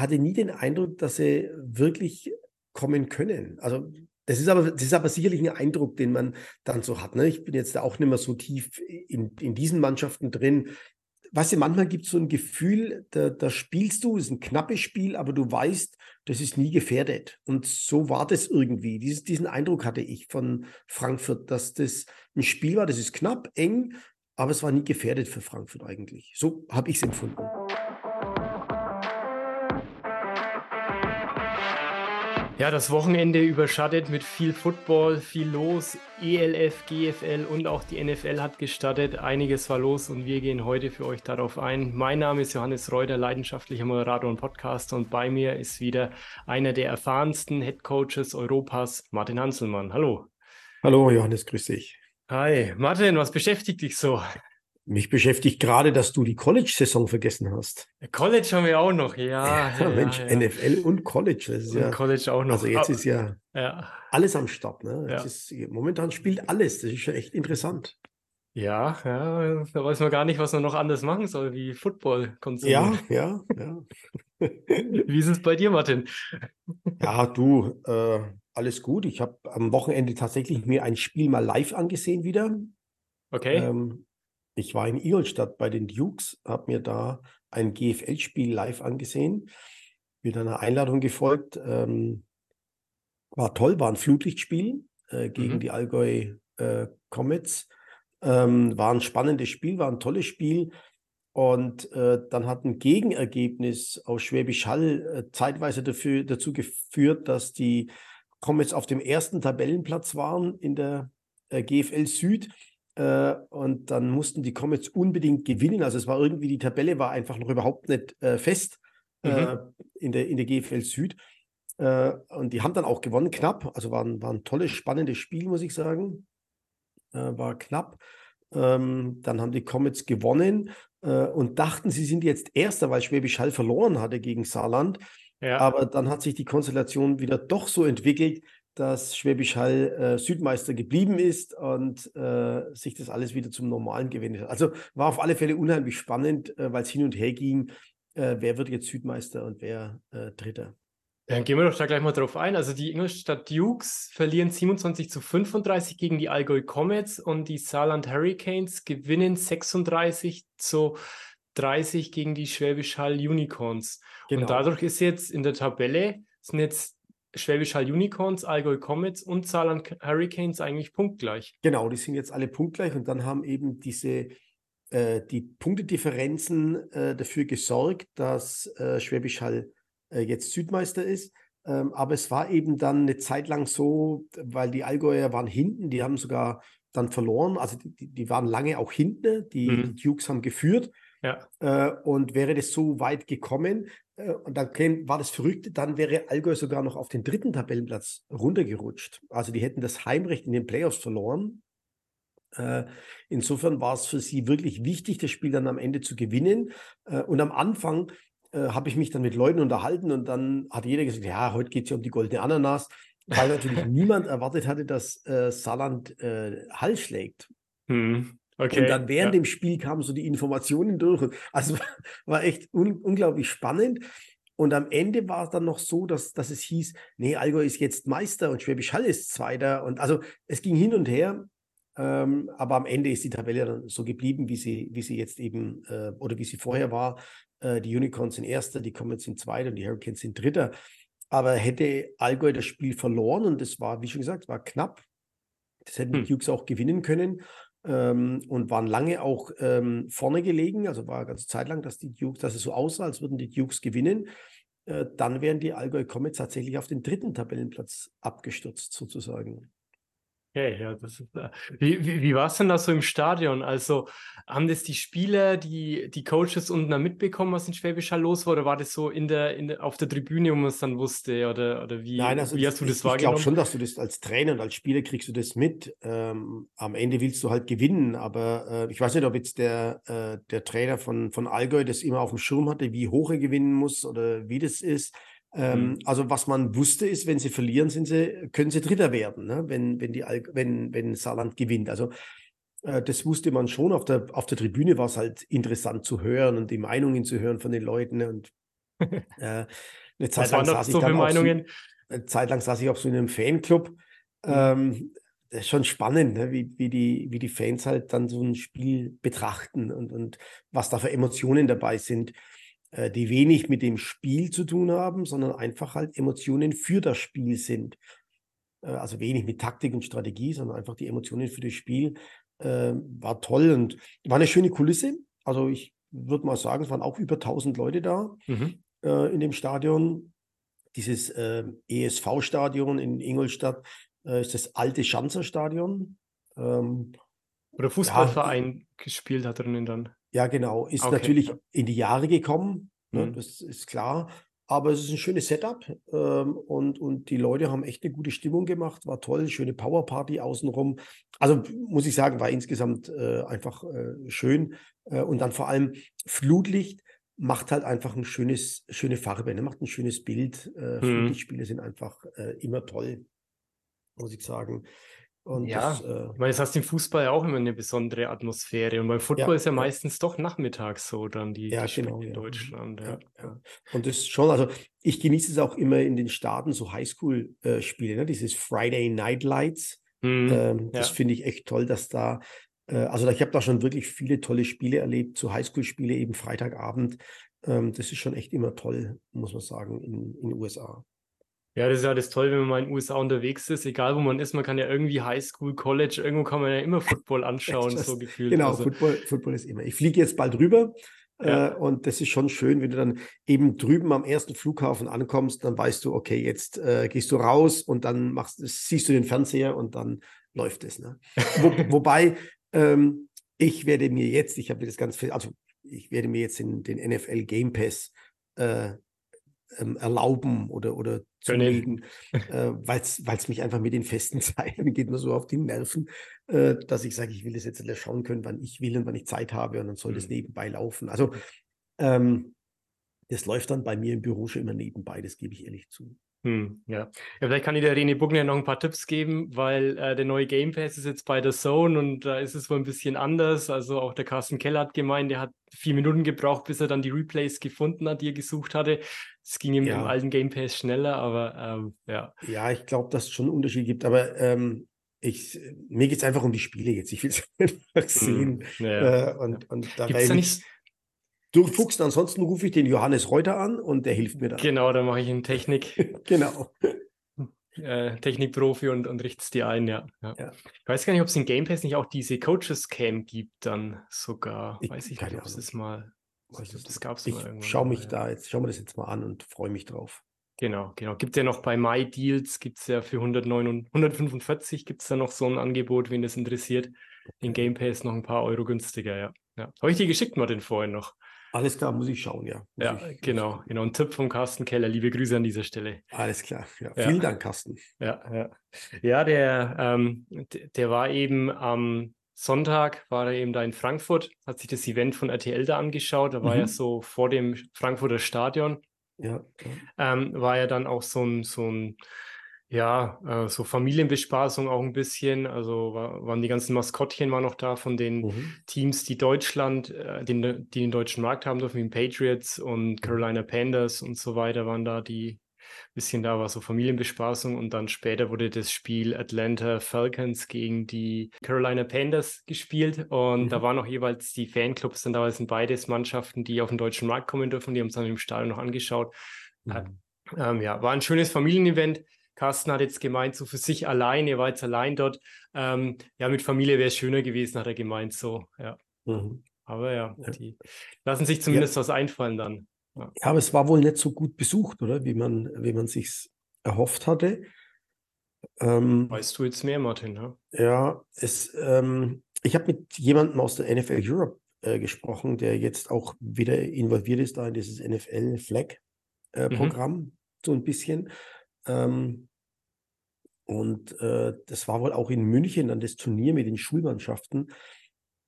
hatte nie den Eindruck, dass sie wirklich kommen können. Also das ist aber, das ist aber sicherlich ein Eindruck, den man dann so hat. Ne? Ich bin jetzt auch nicht mehr so tief in, in diesen Mannschaften drin. Weißt du, manchmal gibt es so ein Gefühl, da, da spielst du, es ist ein knappes Spiel, aber du weißt, das ist nie gefährdet. Und so war das irgendwie. Dieses, diesen Eindruck hatte ich von Frankfurt, dass das ein Spiel war, das ist knapp, eng, aber es war nie gefährdet für Frankfurt eigentlich. So habe ich es empfunden. Ja, das Wochenende überschattet mit viel Football, viel los. ELF, GFL und auch die NFL hat gestartet. Einiges war los und wir gehen heute für euch darauf ein. Mein Name ist Johannes Reuter, leidenschaftlicher Moderator und Podcaster und bei mir ist wieder einer der erfahrensten Head Coaches Europas, Martin Hanselmann. Hallo. Hallo Johannes, grüß dich. Hi, Martin, was beschäftigt dich so? Mich beschäftigt gerade, dass du die College-Saison vergessen hast. College haben wir auch noch, ja. ja, Mensch, ja. NFL und College. Das ist und ja, College auch noch. Also jetzt ist ja, alles am Start. Ne? Ist, momentan spielt alles. Das ist ja echt interessant. Ja, ja, da weiß man gar nicht, was man noch anders machen soll, wie Football konsumieren. Ja, ja, ja. wie ist es bei dir, Martin? Ja, du, äh, alles gut. Ich habe am Wochenende tatsächlich mir ein Spiel mal live angesehen wieder. Okay. Ähm, ich war in Ingolstadt bei den Dukes, habe mir da ein GFL-Spiel live angesehen, bin einer Einladung gefolgt. Ähm, war toll, war ein Flutlichtspiel äh, gegen mhm. die Allgäu äh, Comets. Ähm, war ein spannendes Spiel, war ein tolles Spiel. Und äh, dann hat ein Gegenergebnis aus Schwäbisch Hall äh, zeitweise dafür, dazu geführt, dass die Comets auf dem ersten Tabellenplatz waren in der äh, GFL Süd äh, und dann mussten die Comets unbedingt gewinnen. Also es war irgendwie, die Tabelle war einfach noch überhaupt nicht äh, fest mhm. äh, in, der, in der GFL Süd. Äh, und die haben dann auch gewonnen, knapp. Also war ein, war ein tolles, spannendes Spiel, muss ich sagen. War knapp. Ähm, dann haben die Comets gewonnen äh, und dachten, sie sind jetzt Erster, weil Schwäbisch Hall verloren hatte gegen Saarland. Ja. Aber dann hat sich die Konstellation wieder doch so entwickelt, dass Schwäbisch Hall äh, Südmeister geblieben ist und äh, sich das alles wieder zum Normalen gewendet hat. Also war auf alle Fälle unheimlich spannend, äh, weil es hin und her ging, äh, wer wird jetzt Südmeister und wer äh, Dritter. Dann gehen wir doch da gleich mal drauf ein. Also die Ingolstadt Dukes verlieren 27 zu 35 gegen die Allgäu Comets und die Saarland Hurricanes gewinnen 36 zu 30 gegen die Schwäbisch Hall Unicorns. Genau. Und dadurch ist jetzt in der Tabelle sind jetzt Schwäbisch Hall Unicorns, Allgäu Comets und Saarland Hurricanes eigentlich punktgleich. Genau, die sind jetzt alle punktgleich und dann haben eben diese äh, die Punktedifferenzen äh, dafür gesorgt, dass äh, Schwäbisch Hall äh, jetzt Südmeister ist. Ähm, aber es war eben dann eine Zeit lang so, weil die Allgäuer waren hinten, die haben sogar dann verloren. Also die, die waren lange auch hinten, die, mhm. die Dukes haben geführt. Ja. Äh, und wäre das so weit gekommen, und dann war das Verrückte, dann wäre Allgäu sogar noch auf den dritten Tabellenplatz runtergerutscht. Also die hätten das Heimrecht in den Playoffs verloren. Äh, insofern war es für sie wirklich wichtig, das Spiel dann am Ende zu gewinnen. Äh, und am Anfang habe ich mich dann mit Leuten unterhalten und dann hat jeder gesagt, ja, heute geht es ja um die goldene Ananas, weil natürlich niemand erwartet hatte, dass Saarland Hall schlägt. Hm. Okay, und dann während ja. dem Spiel kamen so die Informationen durch. Also war echt un unglaublich spannend. Und am Ende war es dann noch so, dass, dass es hieß, nee, Allgäu ist jetzt Meister und Schwäbisch Hall ist Zweiter. Und also es ging hin und her. Ähm, aber am Ende ist die Tabelle dann so geblieben, wie sie, wie sie jetzt eben äh, oder wie sie vorher war. Äh, die Unicorns sind Erster, die Comets sind Zweiter und die Hurricanes sind Dritter. Aber hätte Allgäu das Spiel verloren und das war, wie schon gesagt, war knapp, das hätten hm. die Dukes auch gewinnen können ähm, und waren lange auch ähm, vorne gelegen. Also war eine ganze Zeit lang, dass die Dukes, dass es so aussah, als würden die Dukes gewinnen. Äh, dann wären die Allgäu Comets tatsächlich auf den dritten Tabellenplatz abgestürzt, sozusagen. Okay, ja, das ist, äh, wie, wie, wie war es denn da so im Stadion? Also haben das die Spieler, die, die Coaches unten dann mitbekommen, was in Schwäbisch Hall los war, oder war das so in der, in der, auf der Tribüne, wo man es dann wusste? Oder, oder wie, Nein, also wie hast du das ich, wahrgenommen? Ich glaube schon, dass du das als Trainer und als Spieler kriegst du das mit. Ähm, am Ende willst du halt gewinnen, aber äh, ich weiß nicht, ob jetzt der, äh, der Trainer von, von Allgäu das immer auf dem Schirm hatte, wie hoch er gewinnen muss oder wie das ist. Ähm, mhm. Also was man wusste ist, wenn sie verlieren, sind sie, können sie Dritter werden, ne? wenn, wenn, die, wenn, wenn Saarland gewinnt. Also äh, das wusste man schon. Auf der, auf der Tribüne war es halt interessant zu hören und die Meinungen zu hören von den Leuten. Ne? Und äh, eine Zeit lang saß ich so dann auch so, Meinungen? eine Zeit lang saß ich auch so in einem Fanclub. Mhm. Ähm, das ist schon spannend, ne? wie, wie, die, wie die Fans halt dann so ein Spiel betrachten und, und was da für Emotionen dabei sind, äh, die wenig mit dem Spiel zu tun haben, sondern einfach halt Emotionen für das Spiel sind. Äh, also wenig mit Taktik und Strategie, sondern einfach die Emotionen für das Spiel. Äh, war toll und war eine schöne Kulisse. Also ich würde mal sagen, es waren auch über 1000 Leute da Mhm. äh, in dem Stadion. Dieses äh, ESV-Stadion in Ingolstadt ist das alte Schanzer-Stadion. Ähm, Oder Fußballverein gespielt hat drinnen dann. Ja, genau. Ist Okay, natürlich in die Jahre gekommen, ne, Mhm. das ist klar. Aber es ist ein schönes Setup ähm, und, und die Leute haben echt eine gute Stimmung gemacht. War toll, schöne Powerparty außenrum. Also muss ich sagen, war insgesamt äh, einfach äh, schön. Äh, und dann vor allem Flutlicht macht halt einfach ein schönes, schöne Farbe, ne? macht ein schönes Bild. Äh, Mhm. Flutlichtspiele sind einfach äh, immer toll, muss ich sagen. Und Ja, das, äh, ich meine, das hast im Fußball ja auch immer eine besondere Atmosphäre. Und beim Football ist ja ja. meistens doch nachmittags so dann die, Ja, die Spiele genau, in ja. Deutschland. Ja, Ja, ja. ja. Und das schon, also ich genieße es auch immer in den Staaten, so Highschool-Spiele, ne? dieses Friday Night Lights. Mhm. Ähm, das Ja. finde ich echt toll, dass da, äh, also ich habe da schon wirklich viele tolle Spiele erlebt, so Highschool-Spiele eben Freitagabend. Ähm, das ist schon echt immer toll, muss man sagen, in in den USA. Ja, das ist ja das Tolle, wenn man mal in den USA unterwegs ist, egal wo man ist, man kann ja irgendwie Highschool, College, irgendwo kann man ja immer Football anschauen, Das- so gefühlt. Genau, Also, Football, Football ist immer. Ich fliege jetzt bald rüber Ja. äh, und das ist schon schön, wenn du dann eben drüben am ersten Flughafen ankommst, dann weißt du, okay, jetzt äh, gehst du raus und dann machst, siehst du den Fernseher und dann läuft es. Ne? Wo, wobei ähm, ich werde mir jetzt, ich habe mir das ganz viel, also ich werde mir jetzt den, den NFL Game Pass äh, ähm, erlauben oder, oder zulegen, äh, weil es mich einfach mit den festen Zeiten geht mir so auf die Nerven, äh, dass ich sage, ich will das jetzt schauen können, wann ich will und wann ich Zeit habe und dann soll das Mhm. nebenbei laufen. Also ähm, das läuft dann bei mir im Büro schon immer nebenbei, das gebe ich ehrlich zu. Hm, ja. ja, vielleicht kann ich der René Bugner noch ein paar Tipps geben, weil äh, der neue Game Pass ist jetzt bei der Zone und da ist es wohl ein bisschen anders. Also auch der Carsten Keller hat gemeint, der hat vier Minuten gebraucht, bis er dann die Replays gefunden hat, die er gesucht hatte. Es ging im, im Ja. alten Game Pass schneller, aber ähm, ja. Ja, ich glaube, dass es schon einen Unterschied gibt, aber ähm, ich, mir geht es einfach um die Spiele jetzt. Ich will es einfach sehen. Hm, ja. Äh, und, und da Gibt's da ich nicht, mich durchfuchsen. Ansonsten rufe ich den Johannes Reuter an und der hilft mir da. genau, da mache ich einen Technik. genau. äh, Technikprofi und, und richtest die ein, ja. ja. Ja. Ich weiß gar nicht, ob es in Game Pass nicht auch diese Coaches Cam gibt, dann sogar. Ich- weiß ich nicht, ob es das mal. Weiß das nicht. gab es mal irgendwann. schaue mal, mich ja. da jetzt, schau mir das jetzt mal an und freue mich drauf. Genau, genau. Gibt ja noch bei MyDeals, gibt es ja für 109 und 145 gibt es da noch so ein Angebot, wen das interessiert. In Game Pass noch ein paar Euro günstiger, ja. ja. Habe ich dir geschickt, Martin, vorhin noch. Alles klar, muss ich schauen, ja. Muss Ja, ich, genau, genau. Ein Tipp vom Carsten Keller. Liebe Grüße an dieser Stelle. Alles klar. Ja. Ja. Vielen Dank, Carsten. Ja, ja. Ja, der, ähm, der war eben am Sonntag, war er eben da in Frankfurt, hat sich das Event von RTL da angeschaut. Da war Mhm. ja so vor dem Frankfurter Stadion, Ja, ja. ähm, war ja dann auch so ein, so ein, ja, äh, so Familienbespaßung auch ein bisschen. Also war, waren die ganzen Maskottchen waren noch da von den Mhm. Teams, die Deutschland, äh, den, die den deutschen Markt haben dürfen, wie Patriots und Carolina Panthers und so weiter, waren da die bisschen da war so Familienbespaßung und dann später wurde das Spiel Atlanta Falcons gegen die Carolina Panthers gespielt und da Mhm. waren auch jeweils die Fanclubs, dann da sind beides Mannschaften, die auf den deutschen Markt kommen dürfen, die haben es dann im Stadion noch angeschaut. Mhm. ähm, ja, war ein schönes Familienevent. Carsten hat jetzt gemeint, so für sich allein, er war jetzt allein dort. Ähm, ja, mit Familie wäre es schöner gewesen, hat er gemeint, so, ja. Mhm. Aber ja, Ja. die lassen sich zumindest was einfallen dann. Ja, aber es war wohl nicht so gut besucht, oder? Wie man, wie man sich erhofft hatte. Ähm, Weißt du jetzt mehr, Martin? Ja? ja, es, ähm, ich habe mit jemandem aus der NFL Europe äh, gesprochen, der jetzt auch wieder involviert ist da in dieses NFL Flag äh, Mhm. So ein bisschen. Ähm, und äh, das war wohl auch in München dann das Turnier mit den Schulmannschaften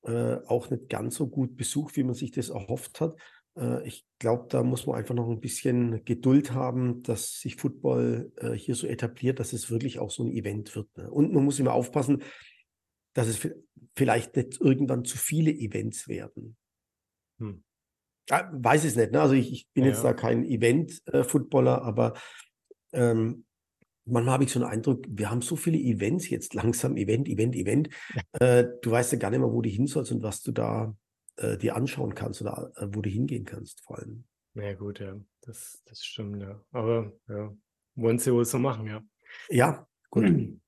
äh, auch nicht ganz so gut besucht, wie man sich das erhofft hat. Äh, ich glaube, da muss man einfach noch ein bisschen Geduld haben, dass sich Football äh, hier so etabliert, dass es wirklich auch so ein Event wird. Ne? Und man muss immer aufpassen, dass es vi- vielleicht nicht irgendwann zu viele Events werden. Hm. Ah, weiß es nicht. Ne? Also ich, ich bin Ja. jetzt da kein Event-Footballer, aber ähm, manchmal habe ich so einen Eindruck, wir haben so viele Events jetzt langsam, Event, Event, Event. Äh, du weißt ja gar nicht mehr, wo du hin sollst und was du da äh, dir anschauen kannst oder äh, wo du hingehen kannst, vor allem. Ja, gut, ja. Das, das stimmt, ja. Aber ja, wollen sie wohl so machen, ja. Ja, gut.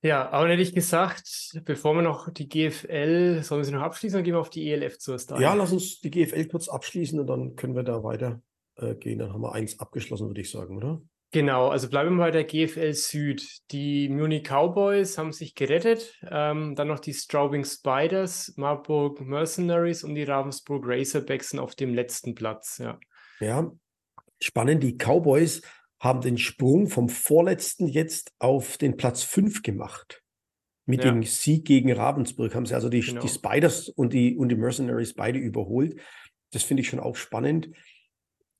Ja, aber dann hätte ich gesagt, bevor wir noch die GFL, sollen wir sie noch abschließen, dann gehen wir auf die ELF zuerst ein. Ja, lass uns die GFL kurz abschließen und dann können wir da weiter äh, gehen. Dann haben wir eins abgeschlossen, würde ich sagen, oder? Genau, also bleiben wir bei der GFL Süd. Die Munich Cowboys haben sich gerettet. Ähm, dann noch die Straubing Spiders, Marburg Mercenaries und die Ravensburg Razorbacks sind auf dem letzten Platz. Ja. Ja, spannend. Die Cowboys haben den Sprung vom vorletzten jetzt auf den Platz 5 gemacht. Mit Ja. dem Sieg gegen Ravensburg haben sie also die, Genau. die Spiders und die, und die Mercenaries beide überholt. Das finde ich schon auch spannend.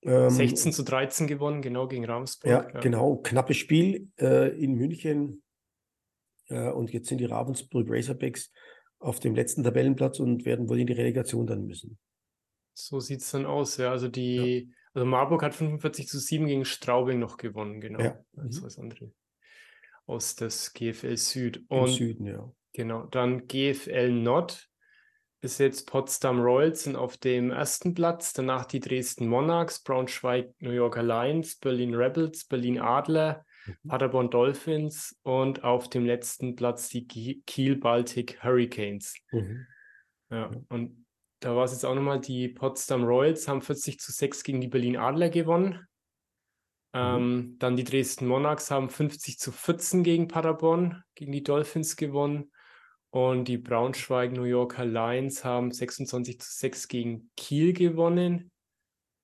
Ähm, 16 zu 13 gewonnen, genau gegen Ravensburg. Ja, genau. Knappes Spiel äh, in München. Äh, und jetzt sind die Ravensburg Razorbacks auf dem letzten Tabellenplatz und werden wohl in die Relegation dann müssen. So sieht es dann aus, ja. Also die, also Marburg hat 45 zu 7 gegen Straubing noch gewonnen, genau. Ja. Mhm. das andere aus des GFL Süd. Im Und Süden, ja. Genau, dann GFL Nord ist jetzt Potsdam Royals sind auf dem ersten Platz, danach die Dresden Monarchs, Braunschweig New Yorker Lions, Berlin Rebels, Berlin Adler, Mhm. Paderborn Dolphins und auf dem letzten Platz die Ki- Kiel Baltic Hurricanes. Mhm. Ja, Ja. und da war es jetzt auch nochmal, die Potsdam Royals haben 40 zu 6 gegen die Berlin Adler gewonnen. Ähm, dann die Dresden Monarchs haben 50 zu 14 gegen Paderborn, gegen die Dolphins gewonnen. Und die Braunschweig New Yorker Lions haben 26 zu 6 gegen Kiel gewonnen.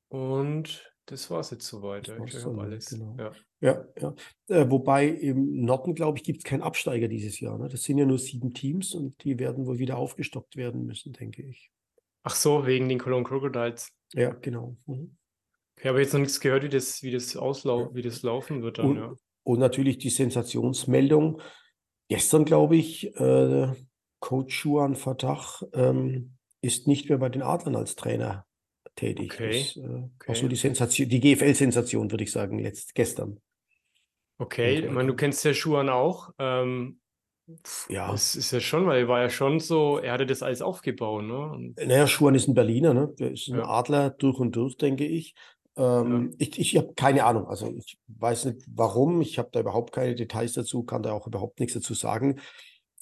Und das war es jetzt soweit. Ja. Ich dann, alles. genau. Ja. Ja, ja. Äh, wobei im Norden, glaube ich, gibt es keinen Absteiger dieses Jahr. Ne? Das sind ja nur sieben Teams und die werden wohl wieder aufgestockt werden müssen, denke ich. Ach so, wegen den Cologne Crocodiles. Ja, genau. Mhm. Ich habe jetzt noch nichts gehört, wie das, wie das auslau wie das laufen wird dann, Und, ja. und natürlich die Sensationsmeldung. Gestern, glaube ich, äh, Coach Schuan Fatah ähm, ist nicht mehr bei den Adlern als Trainer tätig. Okay, Das äh, okay. so die Sensation, die GFL-Sensation, würde ich sagen, letzt, gestern. Okay, ich meine, du kennst ja Schuhan auch. Ähm, Ja. Das ist ja schon, weil er war ja schon so, er hatte das alles aufgebaut, ne? Und, Naja, Schuan ist ein Berliner, ne? Der ist ein Ja. Adler durch und durch, denke ich. Ähm, Ich, ich habe keine Ahnung. Also ich weiß nicht warum. Ich habe da überhaupt keine Details dazu, kann da auch überhaupt nichts dazu sagen.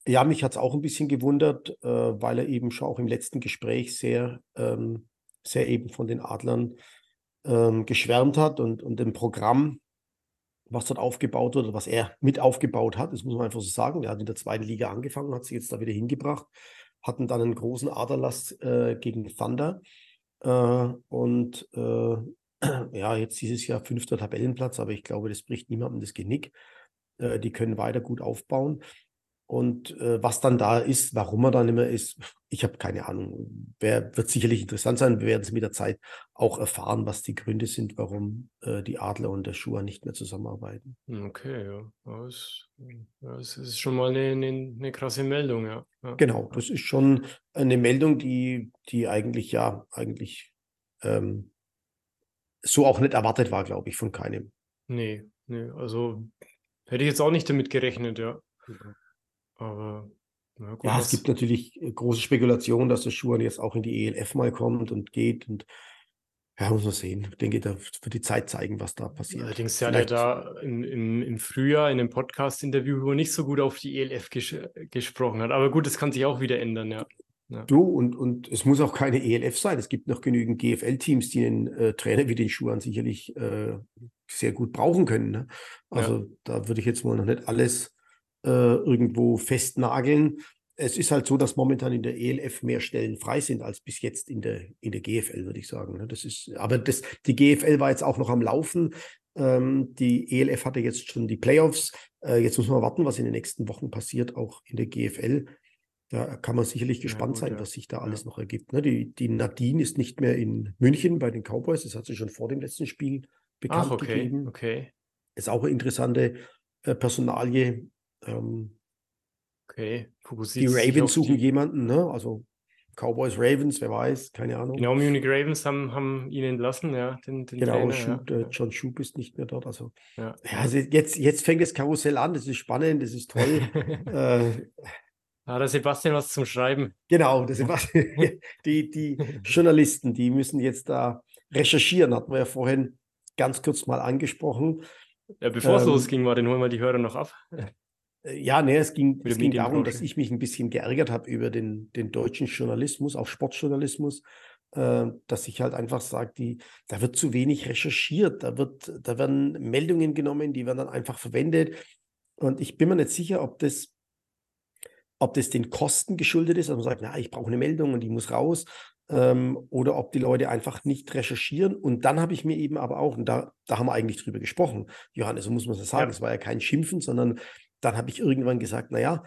Ja, mich hat es auch ein bisschen gewundert, äh, weil er eben schon auch im letzten Gespräch sehr, ähm, sehr eben von den Adlern ähm, geschwärmt hat und, und dem Programm, was dort aufgebaut wird, oder was er mit aufgebaut hat, das muss man einfach so sagen. Er hat in der zweiten Liga angefangen, hat sich jetzt da wieder hingebracht, hatten dann einen großen Aderlass äh, gegen Thunder äh, und äh, ja, jetzt dieses Jahr fünfter Tabellenplatz, aber ich glaube, das bricht niemandem das Genick. Äh, die können weiter gut aufbauen. Und äh, was dann da ist, warum er da nicht mehr ist, ich habe keine Ahnung. Wer, wird sicherlich interessant sein. Wir werden es mit der Zeit auch erfahren, was die Gründe sind, warum äh, die Adler und der Schuher nicht mehr zusammenarbeiten. hm, okay, ja. Das, das ist schon mal eine, eine, eine krasse Meldung, ja. ja. Genau, das ist schon eine Meldung, die, die eigentlich ja, eigentlich ähm, so auch nicht erwartet war, glaube ich, von keinem. Nee, nee, also hätte ich jetzt auch nicht damit gerechnet, ja. Aber, na gut, Ja, es gibt natürlich äh, große Spekulationen, dass der Schuhan jetzt auch in die ELF mal kommt und geht. Und ja, muss man sehen. Ich denke, da wird die Zeit zeigen, was da passiert. Allerdings hat er da im, im, im Frühjahr in einem Podcast-Interview, wo er nicht so gut auf die ELF ges gesprochen hat. Aber gut, das kann sich auch wieder ändern, ja. Du, und, und es muss auch keine ELF sein. Es gibt noch genügend GFL-Teams, die einen äh, Trainer wie den Schuhan sicherlich äh, sehr gut brauchen können. Ne? Also da würde ich jetzt mal noch nicht alles äh, irgendwo festnageln. Es ist halt so, dass momentan in der ELF mehr Stellen frei sind als bis jetzt in der, in der GFL, würde ich sagen. ne? Das ist, aber das, die GFL war jetzt auch noch am Laufen. Ähm, die ELF hatte jetzt schon die Playoffs. Äh, jetzt muss man warten, was in den nächsten Wochen passiert, auch in der GFL. Da kann man sicherlich Ja, gespannt gut, sein, ja. was sich da Ja. alles noch ergibt. Ne? Die, die Nadine ist nicht mehr in München bei den Cowboys. Das hat sie schon vor dem letzten Spiel bekannt Ach, okay, gegeben. okay, Ist auch eine interessante äh, Personalie. Ähm, okay. die Fokussiert sich Ravens suchen die, jemanden, ne? Also Cowboys, Ravens, wer weiß, keine Ahnung. Genau, Munich Ravens haben, haben ihn entlassen, ja, den, den genau, Trainer, Schub, ja. äh, John Schub ist nicht mehr dort. Also, Ja. ja, also jetzt, jetzt fängt das Karussell an, das ist spannend, das ist toll. äh, Hat der Sebastian was zum Schreiben? genau, ist was, die, die Journalisten, die müssen jetzt da recherchieren, hatten wir ja vorhin ganz kurz mal angesprochen. Ja, bevor es Ähm, losging, war den holen wir die Hörer noch ab. Äh, Ja, nee, es ging, der es ging darum, dass ich mich ein bisschen geärgert habe über den, den deutschen Journalismus, auch Sportjournalismus, äh, dass ich halt einfach sage, die, da wird zu wenig recherchiert, da wird, da werden Meldungen genommen, die werden dann einfach verwendet. Und ich bin mir nicht sicher, ob das, ob das den Kosten geschuldet ist, dass man sagt, na, ich brauche eine Meldung und die muss raus, ähm, oder ob die Leute einfach nicht recherchieren. Und dann habe ich mir eben aber auch, und da, da haben wir eigentlich drüber gesprochen, Johannes, so muss man es sagen, Ja. es war ja kein Schimpfen, sondern dann habe ich irgendwann gesagt, naja,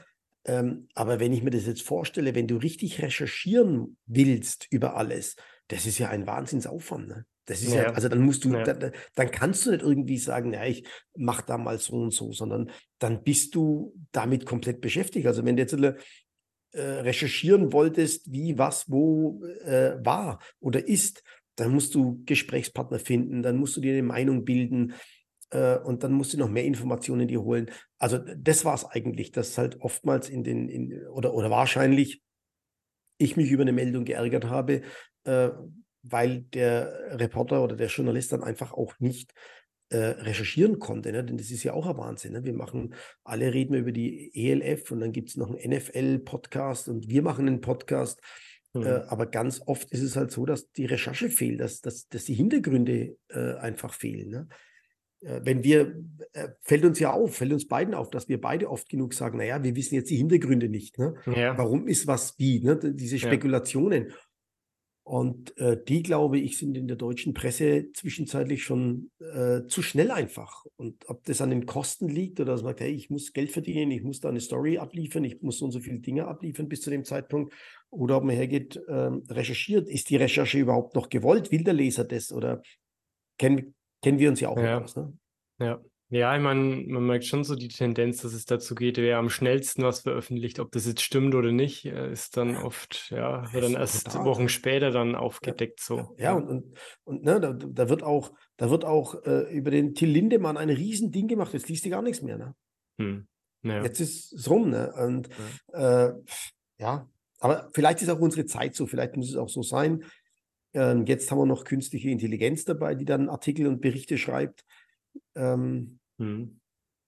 ähm, aber wenn ich mir das jetzt vorstelle, wenn du richtig recherchieren willst über alles, das ist ja ein Wahnsinnsaufwand. Ne? Das ist ja, Ja. also dann musst du, Ja. dann, dann kannst du nicht irgendwie sagen, ja, ich mach da mal so und so, sondern dann bist du damit komplett beschäftigt. Also wenn du jetzt äh, recherchieren wolltest, wie, was, wo äh, war oder ist, dann musst du Gesprächspartner finden, dann musst du dir eine Meinung bilden äh, und dann musst du noch mehr Informationen dir holen. Also das war es eigentlich, dass halt oftmals in den, in, oder, oder wahrscheinlich ich mich über eine Meldung geärgert habe, äh, weil der Reporter oder der Journalist dann einfach auch nicht äh, recherchieren konnte. Ne? Denn das ist ja auch ein Wahnsinn. Ne? Wir machen, alle reden über die ELF und dann gibt es noch einen NFL-Podcast und wir machen einen Podcast. Mhm. Äh, aber ganz oft ist es halt so, dass die Recherche fehlt, dass, dass, dass die Hintergründe äh, einfach fehlen. Ne? Äh, Wenn wir, äh, fällt uns ja auf, fällt uns beiden auf, dass wir beide oft genug sagen, naja, wir wissen jetzt die Hintergründe nicht. Ne? Ja. Warum ist was wie? Ne? Diese Ja. Und äh, die, glaube ich, sind in der deutschen Presse zwischenzeitlich schon äh, zu schnell einfach. Und ob das an den Kosten liegt oder dass man sagt, hey, ich muss Geld verdienen, ich muss da eine Story abliefern, ich muss so und so viele Dinge abliefern bis zu dem Zeitpunkt, oder ob man hergeht, ähm, recherchiert, ist die Recherche überhaupt noch gewollt? Will der Leser das? Oder kennen, kennen wir uns ja auch Ja. aus, ne? Ja. Ja, ich meine, man merkt schon so die Tendenz, dass es dazu geht, wer am schnellsten was veröffentlicht, ob das jetzt stimmt oder nicht, äh, ist dann oft, ja, wird dann erst brutal, Wochen später dann aufgedeckt so. Ja, und, und, und ne, da, da wird auch, da wird auch äh, über den Till Lindemann ein Riesending gemacht. Jetzt liest du gar nichts mehr. Ne? Hm. Ja. Jetzt ist es rum. Ne? Und äh, ja, aber vielleicht ist auch unsere Zeit so, vielleicht muss es auch so sein. Ähm, jetzt haben wir noch künstliche Intelligenz dabei, die dann Artikel und Berichte schreibt. Ähm, Hm.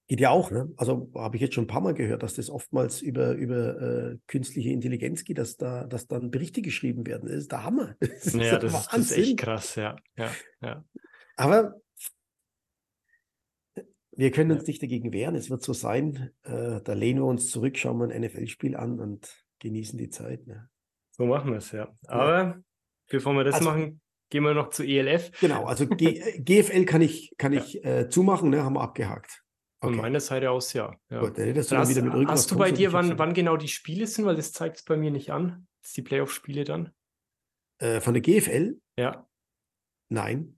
geht ja auch, ne? Also habe ich jetzt schon ein paar Mal gehört, dass das oftmals über, über äh, künstliche Intelligenz geht, dass da, dass dann Berichte geschrieben werden. Das ist der Hammer. Das ist Ja, der das, ist- das ist echt krass, ja. Ja, ja. Aber wir können uns Ja. nicht dagegen wehren. Es wird so sein. Äh, da lehnen wir uns zurück, schauen wir ein NFL-Spiel an und genießen die Zeit. Ne? So machen wir es, ja. Aber bevor wir das Also- machen, gehen wir noch zu ELF. Genau, also G äh, GFL kann ich, kann Ja. ich äh, zumachen, ne? haben wir abgehakt. Von Okay. meiner Seite aus, ja. ja. Gut, dann du Dann hast, wieder mit irgendwas hast du bei dir, wann, wann genau die Spiele sind? Weil das zeigt es bei mir nicht an. Das die Playoff-Spiele dann? Äh, von der GFL? Ja, Nein.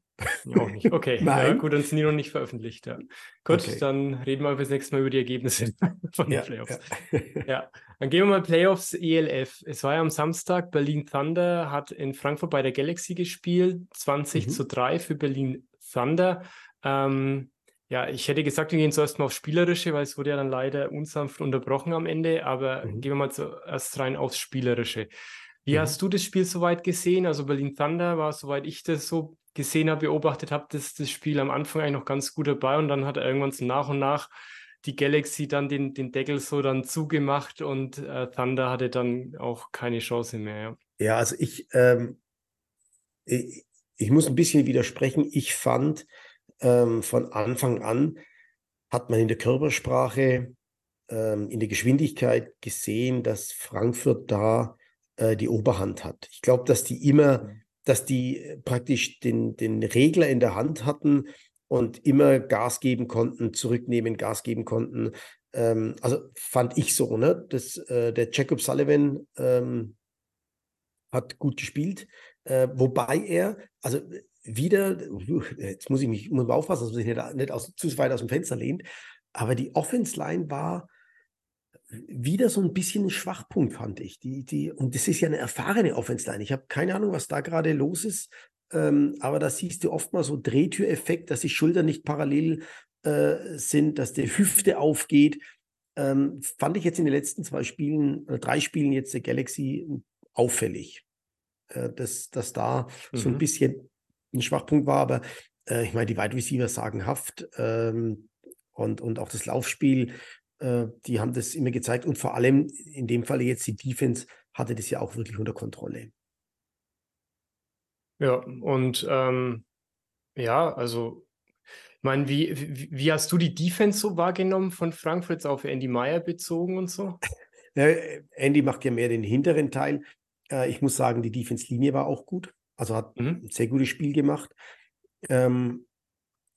Auch nicht. Okay, ja, Nein. gut, dann sind die noch nicht veröffentlicht. Ja. Gut, Okay. dann reden wir das nächste Mal über die Ergebnisse von den Ja, Playoffs. ja. Ja, dann gehen wir mal Playoffs ELF. Es war ja am Samstag, Berlin Thunder hat in Frankfurt bei der Galaxy gespielt, 20 Mhm. zu 3 für Berlin Thunder. Ähm, ja, ich hätte gesagt, wir gehen zuerst mal aufs Spielerische, weil es wurde ja dann leider unsanft unterbrochen am Ende, aber Mhm. gehen wir mal zuerst rein aufs Spielerische. Wie Mhm. hast du das Spiel soweit gesehen? Also Berlin Thunder war, soweit ich das so gesehen habe, beobachtet habe, das, das Spiel am Anfang eigentlich noch ganz gut dabei und dann hat irgendwann so nach und nach die Galaxy dann den, den Deckel so dann zugemacht und äh, Thunder hatte dann auch keine Chance mehr. Ja. Ja, also ich, ähm, ich, ich muss ein bisschen widersprechen. Ich fand, ähm, von Anfang an hat man in der Körpersprache, ähm, in der Geschwindigkeit gesehen, dass Frankfurt da äh, die Oberhand hat. Ich glaube, dass die immer, dass die äh, praktisch den, den Regler in der Hand hatten und immer Gas geben konnten, zurücknehmen, Gas geben konnten. Ähm, also fand ich so, ne? Das, äh, der Jacob Sullivan ähm, hat gut gespielt, äh, wobei er, also äh, wieder, jetzt muss ich mich muss man aufpassen, dass man sich nicht, nicht aus, zu weit aus dem Fenster lehnt, aber die Offense Line war wieder so ein bisschen ein Schwachpunkt, fand ich. Die, die, und das ist ja eine erfahrene Offense-Line. Ich habe keine Ahnung, was da gerade los ist. Ähm, aber da siehst du oft mal so Drehtüreffekt, dass die Schultern nicht parallel äh, sind, dass die Hüfte aufgeht. Ähm, fand ich jetzt in den letzten zwei Spielen, äh, drei Spielen jetzt der Galaxy auffällig. Äh, dass, dass da mhm. so ein mhm. bisschen ein Schwachpunkt war, aber äh, ich meine, die Wide Receiver sagenhaft ähm, und, und auch das Laufspiel, äh, die haben das immer gezeigt und vor allem in dem Fall jetzt die Defense hatte das ja auch wirklich unter Kontrolle. Ja, und ähm, ja, also ich meine, wie, wie, wie, hast du die Defense so wahrgenommen von Frankfurt auf Andy Meyer bezogen und so? Ja, Andy macht ja mehr den hinteren Teil. Äh, ich muss sagen, die Defense-Linie war auch gut. Also hat mhm. ein sehr gutes Spiel gemacht. Ähm,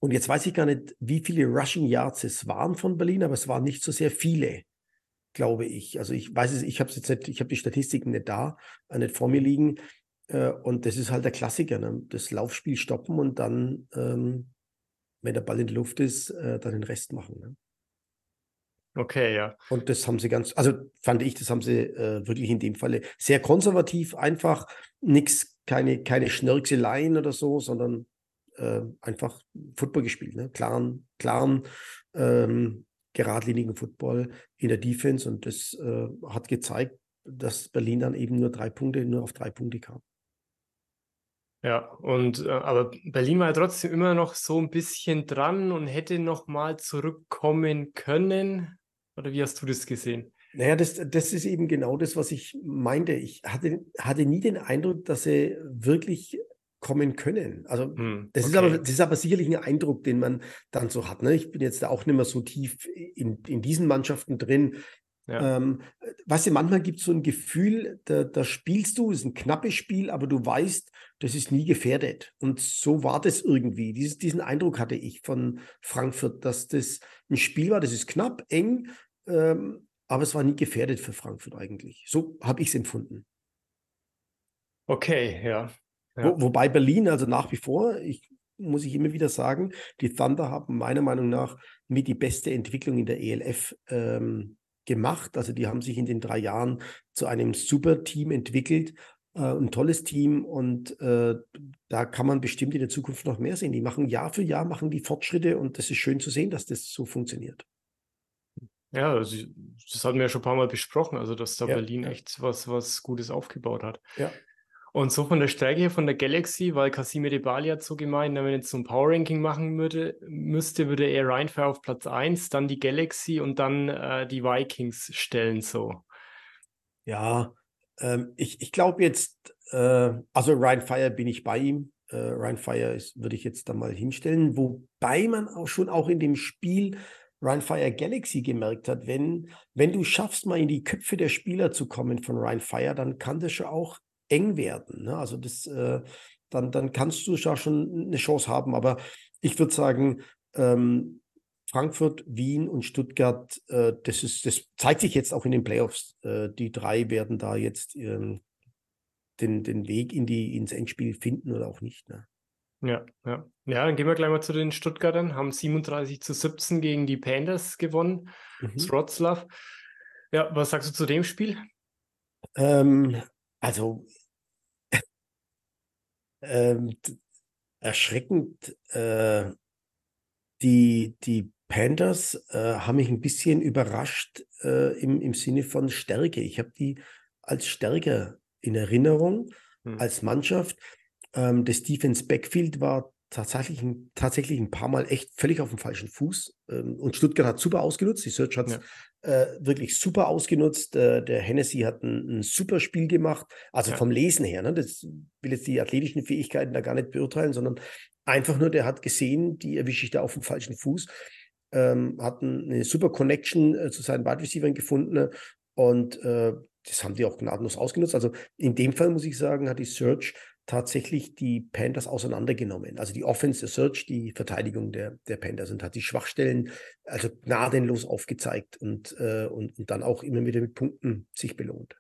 und jetzt weiß ich gar nicht, wie viele Rushing Yards es waren von Berlin, aber es waren nicht so sehr viele, glaube ich. Also ich weiß es, ich habe jetzt nicht, ich habe die Statistiken nicht da, äh, nicht vor mir liegen. Äh, und das ist halt der Klassiker, ne? das Laufspiel stoppen und dann, ähm, wenn der Ball in der Luft ist, äh, dann den Rest machen. Ne? Okay, ja. Und das haben sie ganz, also fand ich, das haben sie äh, wirklich in dem Falle sehr konservativ, einfach nichts, keine, keine Schnörkseleien oder so, sondern äh, einfach Football gespielt, ne? klaren, klaren, ähm, geradlinigen Football in der Defense und das äh, hat gezeigt, dass Berlin dann eben nur drei Punkte, nur auf drei Punkte kam. Ja, und äh, aber Berlin war ja trotzdem immer noch so ein bisschen dran und hätte noch mal zurückkommen können. Oder wie hast du das gesehen? Naja, das, das ist eben genau das, was ich meinte. Ich hatte, hatte nie den Eindruck, dass sie wirklich kommen können. Also hm, das, okay. ist aber, das ist aber sicherlich ein Eindruck, den man dann so hat. Ne? Ich bin jetzt auch nicht mehr so tief in, in diesen Mannschaften drin. Ja. Ähm, weißt du, manchmal gibt es so ein Gefühl, da, da spielst du, es ist ein knappes Spiel, aber du weißt, das ist nie gefährdet. Und so war das irgendwie. Dieses, diesen Eindruck hatte ich von Frankfurt, dass das ein Spiel war, das ist knapp, eng, ähm, aber es war nie gefährdet für Frankfurt eigentlich. So habe ich es empfunden. Okay, ja. Ja. Wo, wobei Berlin, also nach wie vor, ich muss ich immer wieder sagen, die Thunder haben meiner Meinung nach mit die beste Entwicklung in der ELF ähm, gemacht. Also die haben sich in den drei Jahren zu einem super Team entwickelt, äh, ein tolles Team und äh, da kann man bestimmt in der Zukunft noch mehr sehen. Die machen Jahr für Jahr machen die Fortschritte und das ist schön zu sehen, dass das so funktioniert. Ja, also das hatten wir ja schon ein paar Mal besprochen, also dass da ja, Berlin echt was, was Gutes aufgebaut hat. Ja. Und so von der Stärke her von der Galaxy, weil Casimir de Bali hat so gemeint, wenn man jetzt so ein Power Ranking machen würde, müsste, würde er Rheinfire auf Platz 1, dann die Galaxy und dann äh, die Vikings stellen so. Ja, ähm, ich, ich glaube jetzt, äh, also Rheinfire bin ich bei ihm. Äh, Rheinfire würde ich jetzt da mal hinstellen, wobei man auch schon auch in dem Spiel Rheinfire Galaxy gemerkt hat, wenn, wenn du schaffst, mal in die Köpfe der Spieler zu kommen von Rheinfire, dann kann das schon auch eng werden. Ne? Also das, äh, dann, dann kannst du ja schon eine Chance haben. Aber ich würde sagen, ähm, Frankfurt, Wien und Stuttgart, äh, das, ist, das zeigt sich jetzt auch in den Playoffs. Äh, die drei werden da jetzt ähm, den, den Weg in die, ins Endspiel finden oder auch nicht. Ne? Ja, ja. Ja, dann gehen wir gleich mal zu den Stuttgartern. Haben 37 zu 17 gegen die Panthers gewonnen. Mhm. Wroclaw. Ja, was sagst du zu dem Spiel? Ähm, also ähm, erschreckend, äh, die, die Panthers äh, haben mich ein bisschen überrascht äh, im, im Sinne von Stärke. Ich habe die als stärker in Erinnerung hm. als Mannschaft. Ähm, das Defense Backfield war tatsächlich ein, tatsächlich ein paar Mal echt völlig auf dem falschen Fuß. Ähm, und Stuttgart hat super ausgenutzt. Die Search hat es ja. äh, wirklich super ausgenutzt. Äh, der Hennessy hat ein, ein, super Spiel gemacht. Also ja. vom Lesen her. Ne? Das will jetzt die athletischen Fähigkeiten da gar nicht beurteilen, sondern einfach nur, der hat gesehen, die erwische ich da auf dem falschen Fuß. Ähm, hat eine super Connection äh, zu seinen Wide Receivers gefunden. Und äh, das haben die auch gnadenlos ausgenutzt. Also in dem Fall muss ich sagen, hat die Search tatsächlich die Panthers auseinandergenommen. Also die Offense Search, die Verteidigung der, der Panthers und hat die Schwachstellen also gnadenlos aufgezeigt und, äh, und, und dann auch immer wieder mit Punkten sich belohnt.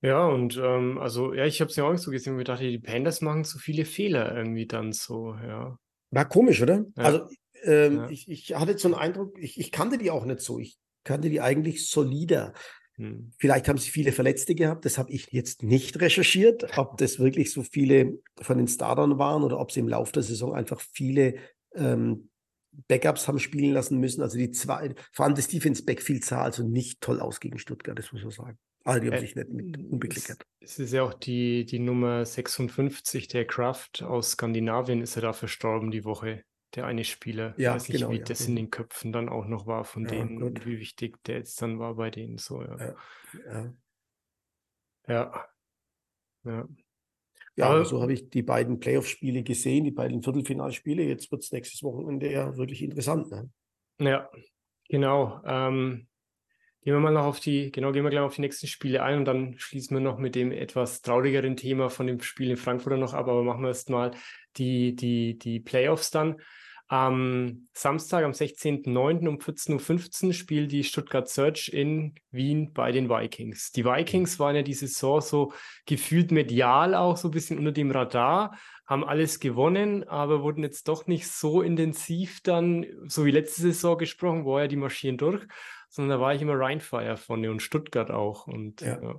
Ja, und ähm, also, ja, ich habe es ja auch so gesehen und dachte, die Panthers machen zu viele Fehler irgendwie dann so, ja. War komisch, oder? Ja. Also, ähm, ja. ich, ich hatte so einen Eindruck, ich, ich kannte die auch nicht so. Ich kannte die eigentlich solider. Hm. Vielleicht haben sie viele Verletzte gehabt, das habe ich jetzt nicht recherchiert, ob das wirklich so viele von den Startern waren oder ob sie im Laufe der Saison einfach viele ähm, Backups haben spielen lassen müssen. Also die zwei, vor allem das Defense Backfield sah also nicht toll aus gegen Stuttgart, das muss man sagen. Also die haben äh, sich nicht mit unbekleckert. Es, ist ja auch die, die Nummer 56, der Kraft aus Skandinavien, ist ja da verstorben die Woche der eine Spieler. Ja, ich weiß nicht, genau, wie ja. das in den Köpfen dann auch noch war von Ja, denen und wie wichtig der jetzt dann war bei denen. So, ja. Ja, ja. Ja. ja. So habe ich die beiden Playoff-Spiele gesehen, die beiden Viertelfinalspiele. Jetzt wird es nächstes Wochenende ja wirklich interessant. Ne? Ja, genau. Ähm, gehen wir mal noch auf die, genau, gehen wir gleich auf die nächsten Spiele ein und dann schließen wir noch mit dem etwas traurigeren Thema von dem Spiel in Frankfurt noch ab, aber machen wir erst mal die, die, die Playoffs dann. Am Samstag, am 16.09. um 14.15 Uhr spielt die Stuttgart Search in Wien bei den Vikings. Die Vikings waren ja die Saison so gefühlt medial auch so ein bisschen unter dem Radar, haben alles gewonnen, aber wurden jetzt doch nicht so intensiv dann, so wie letzte Saison gesprochen, wo ja die marschieren durch, sondern da war ich immer Rheinfire vorne und Stuttgart auch. Und Ja, ja.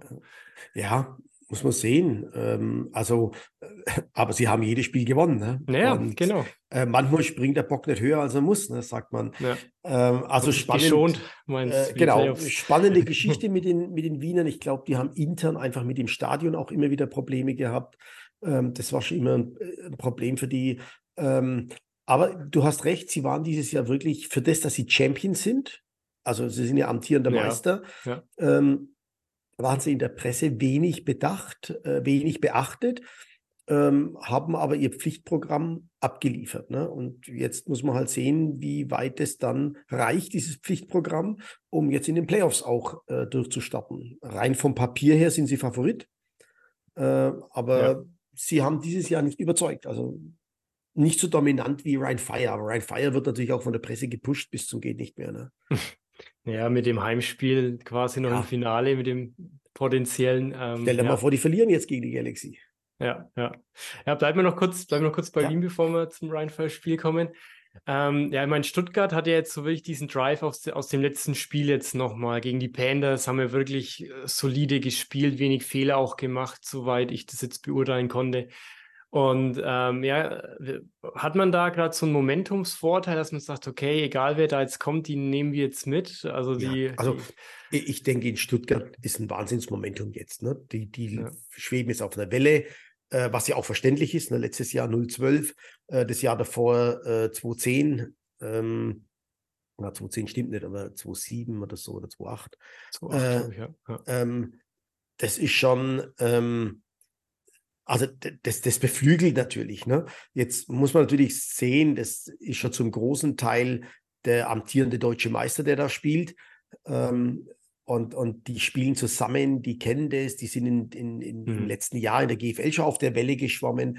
ja, muss man sehen. Ähm, also, äh, aber sie haben jedes Spiel gewonnen. Ne? Naja, Und, genau. Äh, manchmal springt der Bock nicht höher, als er muss, ne, sagt man. Ja. Ähm, also spannend. geschont, meinst Äh, genau, Playoffs. spannende Geschichte mit den, mit den Wienern. Ich glaube, die haben intern einfach mit dem Stadion auch immer wieder Probleme gehabt. Ähm, das war schon immer ein, ein Problem für die. Ähm, aber du hast recht, sie waren dieses Jahr wirklich für das, dass sie Champions sind. Also sie sind ja amtierender Ja, Meister. ja. Waren sie in der Presse wenig bedacht, äh, wenig beachtet, ähm, haben aber ihr Pflichtprogramm abgeliefert. Ne? Und jetzt muss man halt sehen, wie weit es dann reicht, dieses Pflichtprogramm, um jetzt in den Playoffs auch äh, durchzustarten. Rein vom Papier her sind sie Favorit, äh, aber Ja. sie haben dieses Jahr nicht überzeugt. Also nicht so dominant wie Ryan Fire. Aber Ryan Fire wird natürlich auch von der Presse gepusht bis zum geht nicht mehr. Ne? Ja, mit dem Heimspiel quasi noch Ja. im Finale, mit dem potenziellen. Ähm, Stell dir ja. mal vor, die verlieren jetzt gegen die Galaxy. Ja, ja. Ja, bleiben wir noch kurz, bleiben wir noch kurz bei Ja. Wien, bevor wir zum Rheinfall-Spiel kommen. Ähm, ja, ich meine, Stuttgart hat ja jetzt so wirklich diesen Drive aus, aus dem letzten Spiel jetzt nochmal. Gegen die Panthers haben wir wirklich äh, solide gespielt, wenig Fehler auch gemacht, soweit ich das jetzt beurteilen konnte. Und ähm, ja, hat man da gerade so einen Momentumsvorteil, dass man sagt, okay, egal wer da jetzt kommt, die nehmen wir jetzt mit. Also Ja, die, also die Ich denke, in Stuttgart ist ein Wahnsinnsmomentum jetzt. Ne? Die, die Ja. schweben jetzt auf einer Welle, äh, was ja auch verständlich ist. Ne? Letztes Jahr 012, äh, das Jahr davor äh, 210. Ähm, na, 210 stimmt nicht, aber 27 oder so oder 28. so, äh, ach, glaub ich, ja. Ja. Ähm, das ist schon, ähm, also das, das beflügelt natürlich. Ne? Jetzt muss man natürlich sehen, das ist schon zum großen Teil der amtierende deutsche Meister, der da spielt. Ähm, und, und die spielen zusammen, die kennen das, die sind in, in, in, im Mhm. letzten Jahr in der GFL schon auf der Welle geschwommen.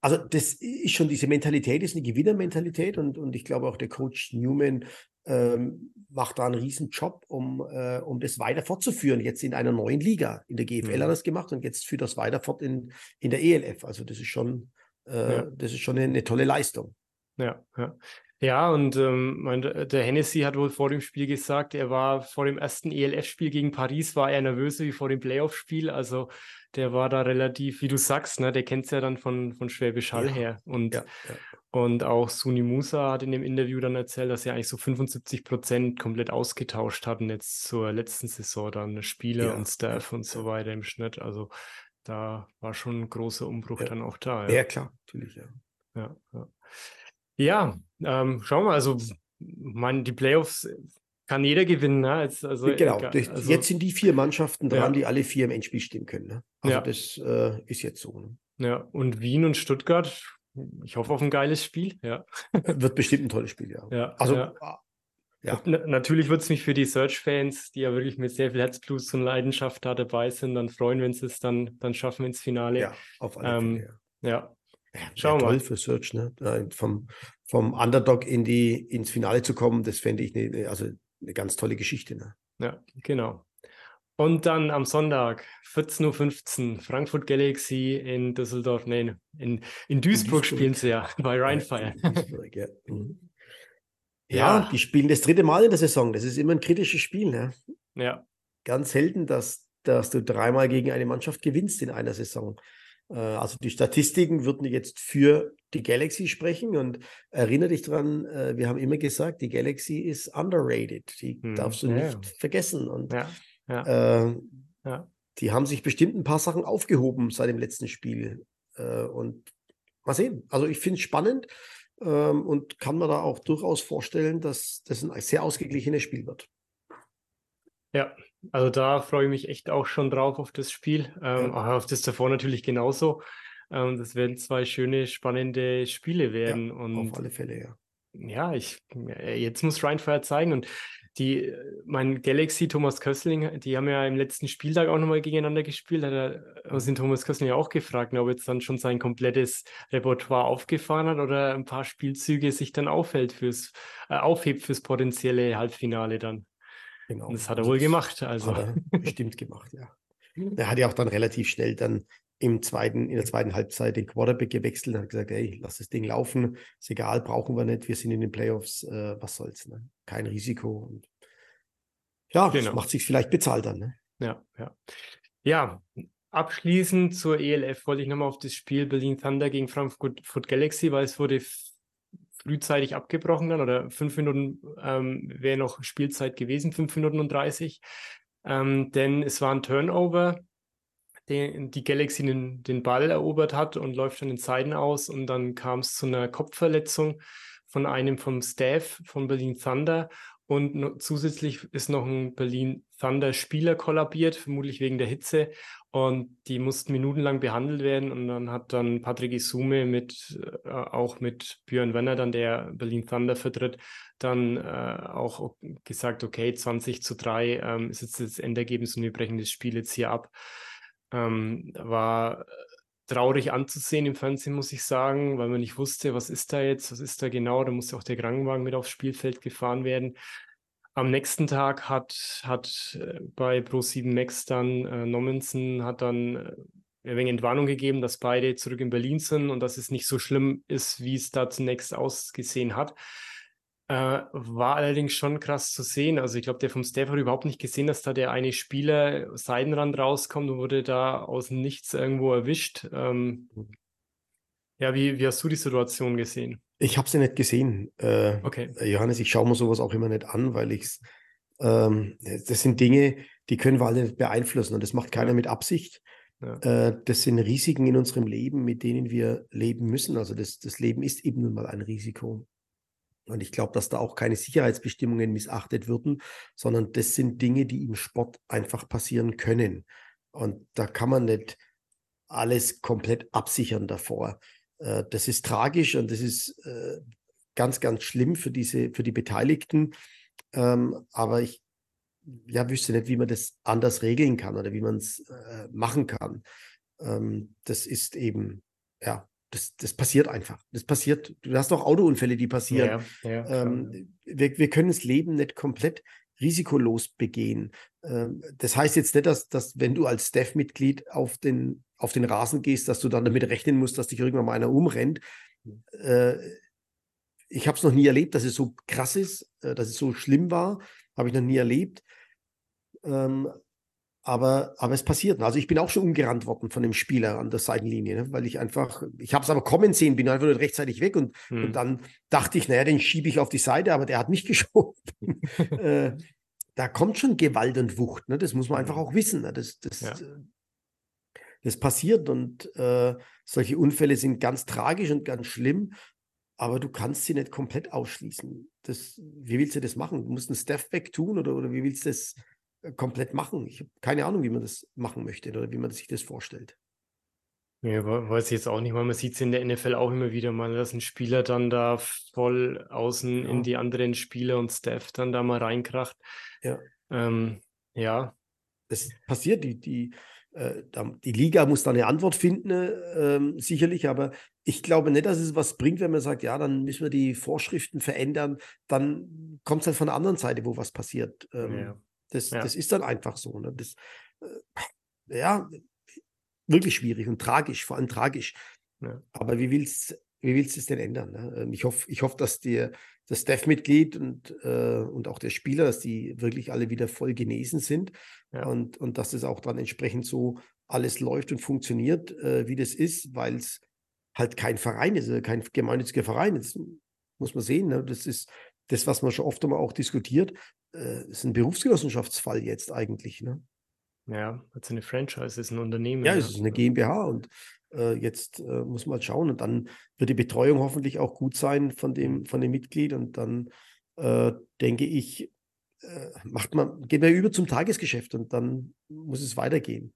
Also das ist schon, diese Mentalität ist eine Gewinnermentalität und, und ich glaube auch der Coach Newman ähm, macht da einen riesen Job, um, äh, um das weiter fortzuführen, jetzt in einer neuen Liga. In der GFL Mhm. hat er das gemacht und jetzt führt das weiter fort in, in der ELF. Also das ist schon, äh, Ja. das ist schon eine, eine tolle Leistung. Ja, ja. Ja, und ähm, mein, der Hennessy hat wohl vor dem Spiel gesagt, er war vor dem ersten ELF-Spiel gegen Paris, war er nervöser wie vor dem Playoff-Spiel. Also der war da relativ, wie du sagst, ne, der kennt es ja dann von, von Schwäbisch Hall Ja, her. Und, Ja, ja. Und auch Suni Musa hat in dem Interview dann erzählt, dass er eigentlich so 75 Prozent komplett ausgetauscht hatten jetzt zur letzten Saison dann Spieler Ja, und Staff ja, und so ja. weiter im Schnitt. Also da war schon ein großer Umbruch Ja. dann auch da. ja, klar, natürlich. Ja. Ja, ja. Ja, ähm, schauen wir, also, man, die Playoffs kann jeder gewinnen, ne? Als, also, genau, also, jetzt sind die vier Mannschaften dran, Ja. die alle vier im Endspiel stehen können. Ne? Also Ja. das äh, ist jetzt so. Ne? ja, und Wien und Stuttgart, ich hoffe auf ein geiles Spiel, ja. Wird bestimmt ein tolles Spiel, ja. Ja, Also ja. ah, Ja. Natürlich wird es mich für die Search-Fans, die ja wirklich mit sehr viel Herzblut und Leidenschaft da dabei sind, dann freuen, wenn sie es dann, dann schaffen ins Finale. ja, auf alle Ähm, Fälle. ja. Schauen wir toll mal. für Search, ne? Vom, vom Underdog in die, ins Finale zu kommen, das fände ich eine, also eine ganz tolle Geschichte. Ne? Ja, genau. Und dann am Sonntag, 14.15 Uhr, Frankfurt Galaxy in Düsseldorf, nein, in, in Duisburg Duisburg. spielen sie ja, bei Rheinfire. Ja. Mhm. Ja, ja, die spielen das dritte Mal in der Saison. Das ist immer ein kritisches Spiel. Ne? Ja. Ganz selten, dass, dass du dreimal gegen eine Mannschaft gewinnst in einer Saison. Äh, also die Statistiken würden jetzt für die Galaxy sprechen und erinnere dich dran, äh, wir haben immer gesagt, die Galaxy ist underrated. Die hm. darfst du ja, nicht vergessen. Und ja, äh, die haben sich bestimmt ein paar Sachen aufgehoben seit dem letzten Spiel. Äh, und mal sehen. Also ich finde es spannend ähm, und kann mir da auch durchaus vorstellen, dass das ein sehr ausgeglichenes Spiel wird. Ja, also da freue ich mich echt auch schon drauf auf das Spiel. Ähm, ja. Auf das davor natürlich genauso. Ähm, das werden zwei schöne, spannende Spiele werden. Ja, und auf alle Fälle, ja. Ja, ich, jetzt muss Ryan Fire zeigen und die, mein Galaxy, Thomas Kössling, die haben ja im letzten Spieltag auch nochmal gegeneinander gespielt. Hat er sind Thomas Kössling ja auch gefragt, ob jetzt dann schon sein komplettes Repertoire aufgefahren hat oder ein paar Spielzüge sich dann auffällt fürs, äh, aufhebt fürs potenzielle Halbfinale dann. Genau. Und das hat er wohl gemacht. Also. Bestimmt gemacht, ja. Er hat ja auch dann relativ schnell dann im zweiten, in der zweiten Halbzeit den Quarterback gewechselt und hat gesagt, hey, lass das Ding laufen, ist egal, brauchen wir nicht, wir sind in den Playoffs, äh, was soll's, ne? Kein Risiko. Und ja, genau. das macht sich vielleicht bezahlt dann. Ne? Ja, ja. Ja, abschließend zur ELF wollte ich nochmal auf das Spiel Berlin Thunder gegen Frankfurt Galaxy, weil es wurde frühzeitig abgebrochen dann oder fünf Minuten ähm, wäre noch Spielzeit gewesen, fünf Minuten und 30. Ähm, denn es war ein Turnover den, die Galaxy den, den Ball erobert hat und läuft dann in Seiten aus und dann kam es zu einer Kopfverletzung von einem vom Staff von Berlin Thunder und noch, zusätzlich ist noch ein Berlin Thunder Spieler kollabiert, vermutlich wegen der Hitze und die mussten minutenlang behandelt werden und dann hat dann Patrick Isume mit äh, auch mit Björn Werner dann der Berlin Thunder vertritt, dann äh, auch gesagt, okay, 20 zu 3 ähm, ist jetzt das Endergebnis und wir brechen das Spiel jetzt hier ab. Ähm, war traurig anzusehen im Fernsehen, muss ich sagen, weil man nicht wusste, was ist da jetzt, was ist da genau. Da musste auch der Krankenwagen mit aufs Spielfeld gefahren werden. Am nächsten Tag hat, hat äh, bei Pro7 Max dann äh, Nommensen hat dann äh, ein wenig Entwarnung gegeben, dass beide zurück in Berlin sind und dass es nicht so schlimm ist, wie es da zunächst ausgesehen hat. Äh, war allerdings schon krass zu sehen. Also ich glaube, der vom Staff hat überhaupt nicht gesehen, dass da der eine Spieler Seidenrand rauskommt und wurde da aus Nichts irgendwo erwischt. Ähm, ja, wie, wie hast du die Situation gesehen? Ich habe sie nicht gesehen. Äh, okay. Johannes, ich schaue mir sowas auch immer nicht an, weil ich ähm, das sind Dinge, die können wir alle nicht beeinflussen und das macht keiner ja. mit Absicht. Ja. Äh, das sind Risiken in unserem Leben, mit denen wir leben müssen. Also das, das Leben ist eben nun mal ein Risiko. Und ich glaube, dass da auch keine Sicherheitsbestimmungen missachtet würden, sondern das sind Dinge, die im Sport einfach passieren können. Und da kann man nicht alles komplett absichern davor. Äh, das ist tragisch und das ist äh, ganz, ganz schlimm für diese, für die Beteiligten. Ähm, aber ich ja, wüsste nicht, wie man das anders regeln kann oder wie man es äh, machen kann. Ähm, das ist eben, ja, das, das passiert einfach. Das passiert. Du hast auch Autounfälle, die passieren. Ja, ja, ähm, wir, wir können das Leben nicht komplett risikolos begehen. Ähm, das heißt jetzt nicht, dass, dass wenn du als Staff-Mitglied auf den, auf den Rasen gehst, dass du dann damit rechnen musst, dass dich irgendwann mal einer umrennt. Äh, ich habe es noch nie erlebt, dass es so krass ist, äh, dass es so schlimm war. Habe ich noch nie erlebt. Ähm, aber, aber es passiert. Also ich bin auch schon umgerannt worden von dem Spieler an der Seitenlinie, ne? weil ich einfach, ich habe es aber kommen sehen, bin einfach nur rechtzeitig weg und, hm. und dann dachte ich, naja, den schiebe ich auf die Seite, aber der hat mich geschoben. äh, da kommt schon Gewalt und Wucht, ne? das muss man einfach hm. auch wissen. Ne? Das, das, ja. das passiert und äh, solche Unfälle sind ganz tragisch und ganz schlimm, aber du kannst sie nicht komplett ausschließen. Das, wie willst du das machen? Du musst einen Step Back tun oder, oder wie willst du das komplett machen. Ich habe keine Ahnung, wie man das machen möchte oder wie man sich das vorstellt. Ja, weiß ich jetzt auch nicht mal. Man sieht es in der NFL auch immer wieder mal, dass ein Spieler dann da voll außen ja. in die anderen Spieler und Staff dann da mal reinkracht. Ja. Ähm, ja. Das passiert, die, die, äh, die Liga muss da eine Antwort finden, äh, sicherlich, aber ich glaube nicht, dass es was bringt, wenn man sagt, ja, dann müssen wir die Vorschriften verändern. Dann kommt es halt von der anderen Seite, wo was passiert. Ähm, ja. Das, ja. das ist dann einfach so. Ne? Das, äh, ja, wirklich schwierig und tragisch, vor allem tragisch. Ja. Aber wie willst wie willst du es denn ändern? Ne? Ähm, ich hoffe, ich hoffe, dass dir das Staff-Mitglied und, äh, und auch der Spieler, dass die wirklich alle wieder voll genesen sind ja. und, und dass das auch dann entsprechend so alles läuft und funktioniert, äh, wie das ist, weil es halt kein Verein ist, äh, kein gemeinnütziger Verein. Das muss man sehen. Ne? Das ist das, was man schon oft einmal auch diskutiert, äh, ist ein Berufsgenossenschaftsfall jetzt eigentlich. Ne? Ja, also eine Franchise ist ein Unternehmen. Ja, es ist eine GmbH und äh, jetzt äh, muss man halt schauen und dann wird die Betreuung hoffentlich auch gut sein von dem, von dem Mitglied und dann äh, denke ich, äh, macht man, geht man über zum Tagesgeschäft und dann muss es weitergehen.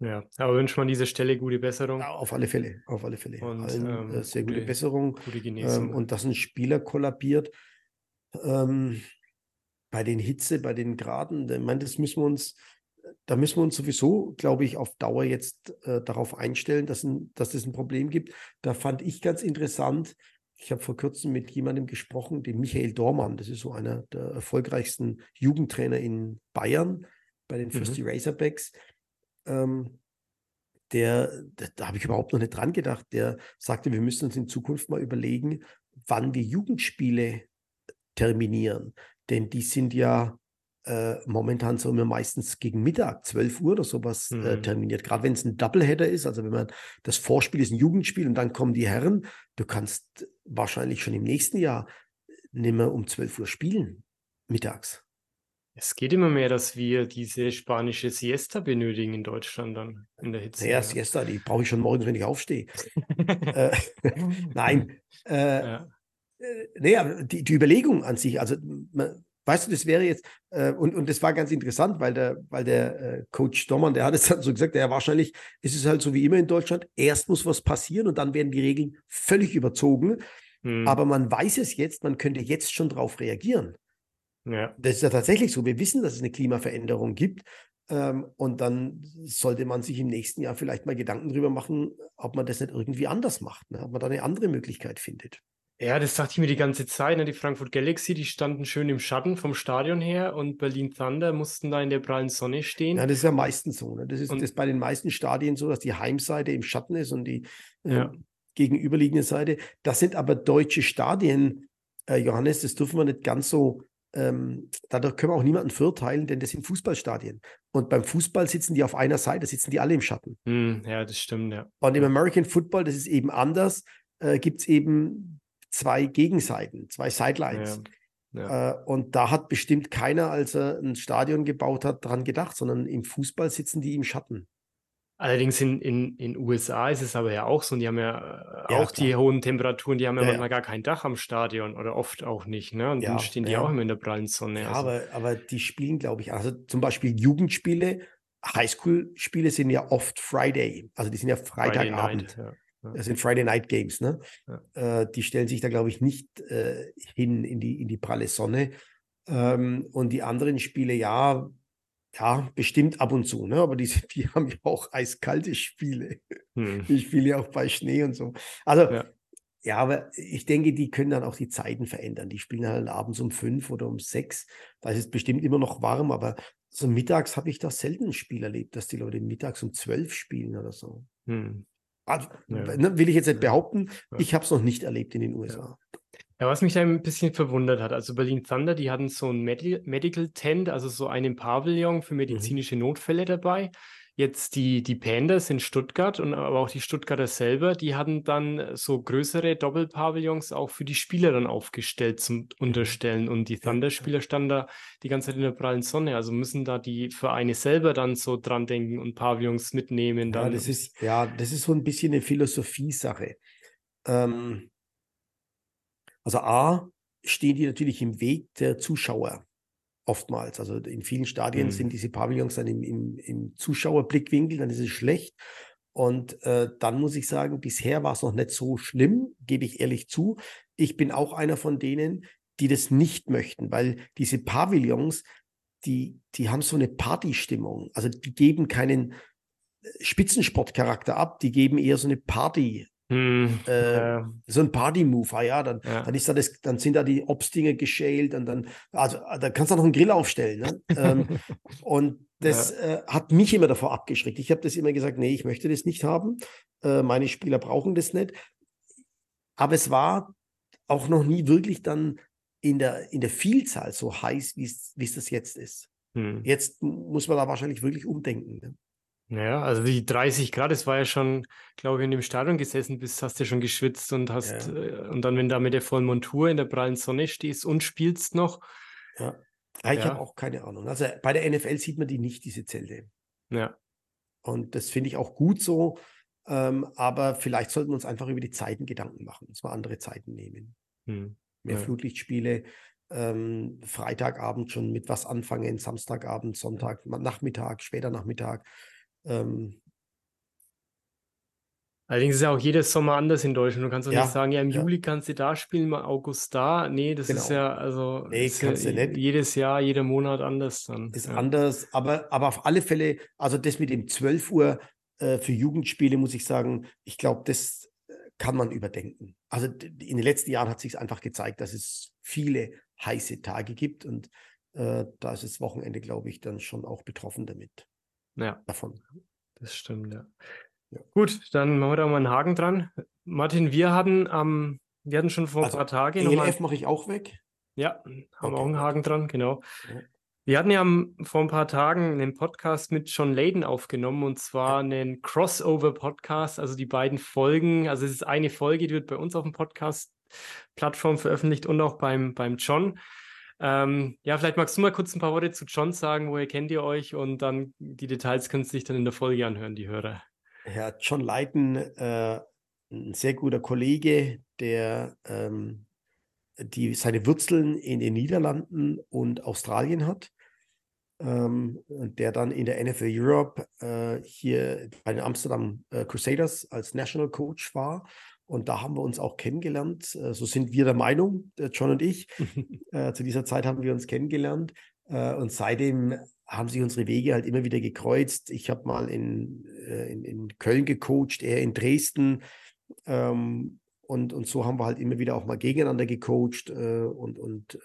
Ja, aber wünscht man dieser Stelle gute Besserung. Auf alle Fälle, auf alle Fälle. Und, Allen, ähm, äh, sehr gute, gute, Besserung. Gute Genesung. Ähm, und dass ein Spieler kollabiert, ähm, bei den Hitze, bei den Graden, ich meine, das müssen wir uns, da müssen wir uns sowieso, glaube ich, auf Dauer jetzt äh, darauf einstellen, dass, ein, dass es ein Problem gibt. Da fand ich ganz interessant, ich habe vor kurzem mit jemandem gesprochen, dem Michael Dormann, das ist so einer der erfolgreichsten Jugendtrainer in Bayern bei den Fürsti mhm. Razorbacks ähm, der, da, da habe ich überhaupt noch nicht dran gedacht, der sagte, wir müssen uns in Zukunft mal überlegen, wann wir Jugendspiele terminieren. Denn die sind ja äh, momentan so immer meistens gegen Mittag, 12 Uhr oder sowas äh, mhm. äh, terminiert. Gerade wenn es ein Doubleheader ist, also wenn man das Vorspiel ist ein Jugendspiel und dann kommen die Herren, du kannst wahrscheinlich schon im nächsten Jahr nicht mehr um 12 Uhr spielen, mittags. Es geht immer mehr, dass wir diese spanische Siesta benötigen in Deutschland dann in der Hitze. Naja, ja. Siesta, die brauche ich schon morgens, wenn ich aufstehe. äh, nein. Äh, ja. Äh, aber die, die Überlegung an sich, also man, weißt du, das wäre jetzt, äh, und, und das war ganz interessant, weil der, weil der äh, Coach Dommann, der hat es dann so gesagt, ja, wahrscheinlich ist es halt so wie immer in Deutschland, erst muss was passieren und dann werden die Regeln völlig überzogen. Hm. Aber man weiß es jetzt, man könnte jetzt schon darauf reagieren. Ja. Das ist ja tatsächlich so. Wir wissen, dass es eine Klimaveränderung gibt. Ähm, und dann sollte man sich im nächsten Jahr vielleicht mal Gedanken darüber machen, ob man das nicht irgendwie anders macht, ne? ob man da eine andere Möglichkeit findet. Ja, das sagte ich mir die ganze Zeit. Ne? Die Frankfurt Galaxy, die standen schön im Schatten vom Stadion her und Berlin Thunder mussten da in der prallen Sonne stehen. Ja, das ist ja meistens so. Ne? Das ist und, das bei den meisten Stadien so, dass die Heimseite im Schatten ist und die äh, ja. gegenüberliegende Seite. Das sind aber deutsche Stadien, äh, Johannes, das dürfen wir nicht ganz so ähm, dadurch können wir auch niemanden verurteilen, denn das sind Fußballstadien. Und beim Fußball sitzen die auf einer Seite, sitzen die alle im Schatten. Mm, ja, das stimmt, ja. Und im American Football, das ist eben anders, äh, gibt es eben zwei Gegenseiten, zwei Sidelines. Ja, ja. Äh, und da hat bestimmt keiner, als er ein Stadion gebaut hat, dran gedacht, sondern im Fußball sitzen die im Schatten. Allerdings in in in USA ist es aber ja auch so und die haben ja, äh, Ja, auch die hohen Temperaturen, die haben ja manchmal gar kein Dach am Stadion oder oft auch nicht, ne? Und dann stehen die auch immer in der prallen Sonne. Ja, Also aber, aber die spielen, glaube ich, also zum Beispiel Jugendspiele, Highschool-Spiele sind ja oft Friday, also die sind ja Friday Freitagabend. Night, ja, Das sind Friday Night Games, ne? Ja. Äh, die stellen sich da, glaube ich, nicht äh, hin in die, in die pralle Sonne. Ähm, und die anderen Spiele, ja, ja, bestimmt ab und zu, ne? aber die, die haben ja auch eiskalte Spiele. Hm. Ich spiele ja auch bei Schnee und so. Also, ja. ja. aber ich denke, die können dann auch die Zeiten verändern. Die spielen halt abends um fünf oder um sechs. Da ist es bestimmt immer noch warm, aber so mittags habe ich da selten ein Spiel erlebt, dass die Leute mittags um zwölf spielen oder so. Hm. Also, ja. ne, will ich jetzt nicht behaupten, ich habe es noch nicht erlebt in den USA. Ja, was mich da ein bisschen verwundert hat, also Berlin Thunder, die hatten so ein Medi Medical Tent, also so einen Pavillon für mhm. medizinische mhm. Notfälle dabei. Jetzt die, die Pandas in Stuttgart und aber auch die Stuttgarter selber, die hatten dann so größere Doppelpavillons auch für die Spieler dann aufgestellt zum Unterstellen. Und die Thunder-Spieler standen da die ganze Zeit in der prallen Sonne. Also müssen da die Vereine selber dann so dran denken und Pavillons mitnehmen. Dann. Ja, das ist, ja, das ist so ein bisschen eine Philosophie-Sache. Ähm, also A, stehen die natürlich im Weg der Zuschauer oftmals. Also in vielen Stadien mhm. sind diese Pavillons dann im, im, im, Zuschauerblickwinkel, dann ist es schlecht. Und äh, dann muss ich sagen, bisher war es noch nicht so schlimm, gebe ich ehrlich zu. Ich bin auch einer von denen, die das nicht möchten, weil diese Pavillons, die, die haben so eine Partystimmung. Also die geben keinen äh, Spitzensportcharakter ab, die geben eher so eine Party, hm, äh, ja. So ein Party-Move, ah ja, dann, ja. dann ist da das, dann sind da die Obstdinge geschält und dann, also da kannst du noch einen Grill aufstellen. Ne? ähm, und das ja. äh, hat mich immer davor abgeschreckt. Ich habe das immer gesagt, nee, ich möchte das nicht haben. Äh, meine Spieler brauchen das nicht. aber es war auch noch nie wirklich dann in der, in der Vielzahl so heiß, wie es das jetzt ist. Hm. Jetzt muss man da wahrscheinlich wirklich umdenken. Ne? Ja, also die 30 Grad, das war ja schon, glaube ich, in dem Stadion gesessen bist, hast du ja schon geschwitzt und hast, ja. äh, und dann, wenn du da mit der vollen Montur in der prallen Sonne stehst und spielst noch. Ja, ja ich ja. habe auch keine Ahnung. Also bei der NFL sieht man die nicht, diese Zelte. Ja. Und das finde ich auch gut so. Ähm, aber vielleicht sollten wir uns einfach über die Zeiten Gedanken machen, uns mal andere Zeiten nehmen. Hm. Mehr ja. Flutlichtspiele, ähm, Freitagabend schon mit was anfangen, Samstagabend, Sonntag, Nachmittag, später Nachmittag. Ähm, Allerdings ist ja auch jedes Sommer anders in Deutschland. Du kannst auch ja, nicht sagen, ja, im ja. Juli kannst du da spielen, im August da. Nee, das genau. ist ja, also nee, kannst ja, du nicht. jedes Jahr, jeder Monat anders dann. Ist anders, aber, aber auf alle Fälle, also das mit dem 12 Uhr äh, für Jugendspiele, muss ich sagen, ich glaube, das äh, kann man überdenken. Also in den letzten Jahren hat sich einfach gezeigt, dass es viele heiße Tage gibt und äh, da ist das Wochenende, glaube ich, dann schon auch betroffen damit ja. davon. Das stimmt, ja. ja. Gut, dann machen wir da mal einen Haken dran. Martin, wir hatten ähm, wir hatten schon vor also ein paar Tagen. ELF mache ich auch weg. Ja, haben okay. auch einen Haken dran, genau. Ja. Wir hatten ja vor ein paar Tagen einen Podcast mit John Layden aufgenommen und zwar einen Crossover-Podcast, also die beiden Folgen. Also es ist eine Folge, die wird bei uns auf dem Podcast-Plattform veröffentlicht und auch beim, beim John. Ähm, ja, vielleicht magst du mal kurz ein paar Worte zu John sagen, woher kennt ihr euch und dann die Details können sich dann in der Folge anhören, die Hörer. Herr John Leiten, äh, ein sehr guter Kollege, der ähm, die, seine Wurzeln in den Niederlanden und Australien hat, ähm, der dann in der NFL Europe äh, hier bei den Amsterdam äh, Crusaders als National Coach war und da haben wir uns auch kennengelernt. Äh, so sind wir der Meinung, John und ich. Äh, zu dieser Zeit haben wir uns kennengelernt. Äh, und seitdem haben sich unsere Wege halt immer wieder gekreuzt. Ich habe mal in, in, in, Köln gecoacht, er in Dresden. Ähm, und, und so haben wir halt immer wieder auch mal gegeneinander gecoacht und, und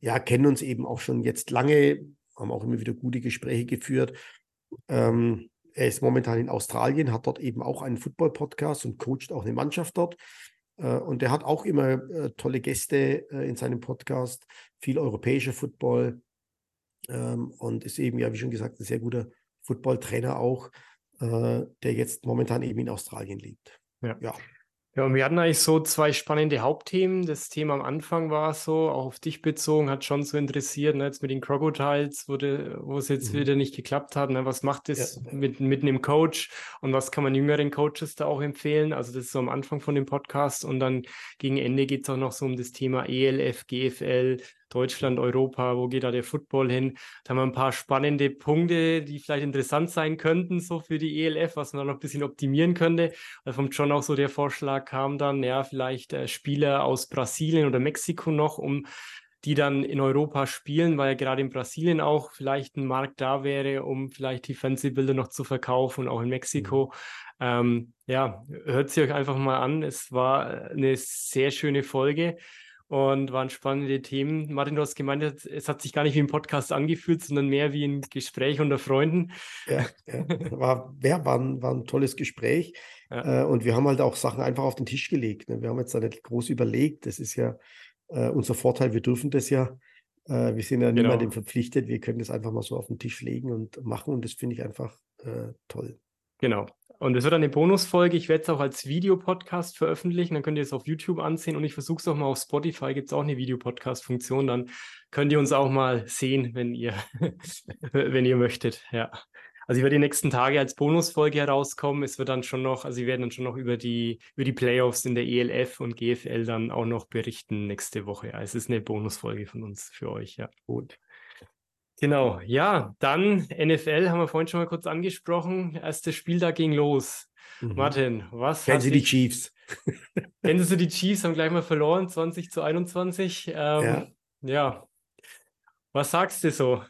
ja, kennen uns eben auch schon jetzt lange, haben auch immer wieder gute Gespräche geführt. Ähm, er ist momentan in Australien, hat dort eben auch einen Football-Podcast und coacht auch eine Mannschaft dort. Äh, und er hat auch immer äh, tolle Gäste äh, in seinem Podcast, viel europäischer Football ähm, und ist eben, ja, wie schon gesagt, ein sehr guter Football-Trainer auch, der jetzt momentan eben in Australien lebt. Ja. ja. Ja, und wir hatten eigentlich so zwei spannende Hauptthemen. Das Thema am Anfang war so, auch auf dich bezogen, hat schon so interessiert, ne, jetzt mit den Crocodiles, wo, de, wo es jetzt mhm. wieder nicht geklappt hat. Ne, was macht es ja. mit, mit einem Coach und was kann man jüngeren Coaches da auch empfehlen? Also das ist so am Anfang von dem Podcast und dann gegen Ende geht es auch noch so um das Thema ELF, GFL, Deutschland, Europa, wo geht da der Football hin? Da haben wir ein paar spannende Punkte, die vielleicht interessant sein könnten, so für die ELF, was man noch ein bisschen optimieren könnte. Weil vom John auch so der Vorschlag kam dann, ja, vielleicht äh, Spieler aus Brasilien oder Mexiko noch, um die dann in Europa spielen, weil ja gerade in Brasilien auch vielleicht ein Markt da wäre, um vielleicht die Fernsehbilder noch zu verkaufen und auch in Mexiko. Mhm. Ähm, ja, hört sie euch einfach mal an. Es war eine sehr schöne Folge und waren spannende Themen. Martin, du hast gemeint, es hat sich gar nicht wie ein Podcast angefühlt, sondern mehr wie ein Gespräch unter Freunden. Ja, ja. War, ja, war, ein, war ein tolles Gespräch. Ja. Äh, und wir haben halt auch Sachen einfach auf den Tisch gelegt. Ne? Wir haben jetzt da nicht groß überlegt. Das ist ja äh, unser Vorteil. Wir dürfen das ja. Äh, wir sind ja genau. niemandem verpflichtet. Wir können das einfach mal so auf den Tisch legen und machen. Und das finde ich einfach äh, toll. Genau. Und es wird eine Bonusfolge. Ich werde es auch als Videopodcast veröffentlichen. Dann könnt ihr es auf YouTube ansehen. Und ich versuche es auch mal auf Spotify. Gibt es auch eine Videopodcast-Funktion. Dann könnt ihr uns auch mal sehen, wenn ihr, wenn ihr möchtet. Ja. Also ich werde die nächsten Tage als Bonusfolge herauskommen. Es wird dann schon noch, also wir werden dann schon noch über die, über die Playoffs in der ELF und GFL dann auch noch berichten nächste Woche. Also es ist eine Bonusfolge von uns für euch, ja. Gut. Genau, ja, dann NFL haben wir vorhin schon mal kurz angesprochen. Erstes Spiel da ging los. Mhm. Martin, was Kennen Sie die Chiefs? Kennen Sie die Chiefs, haben gleich mal verloren, 20 zu 21. Ähm, ja. ja. Was sagst du so?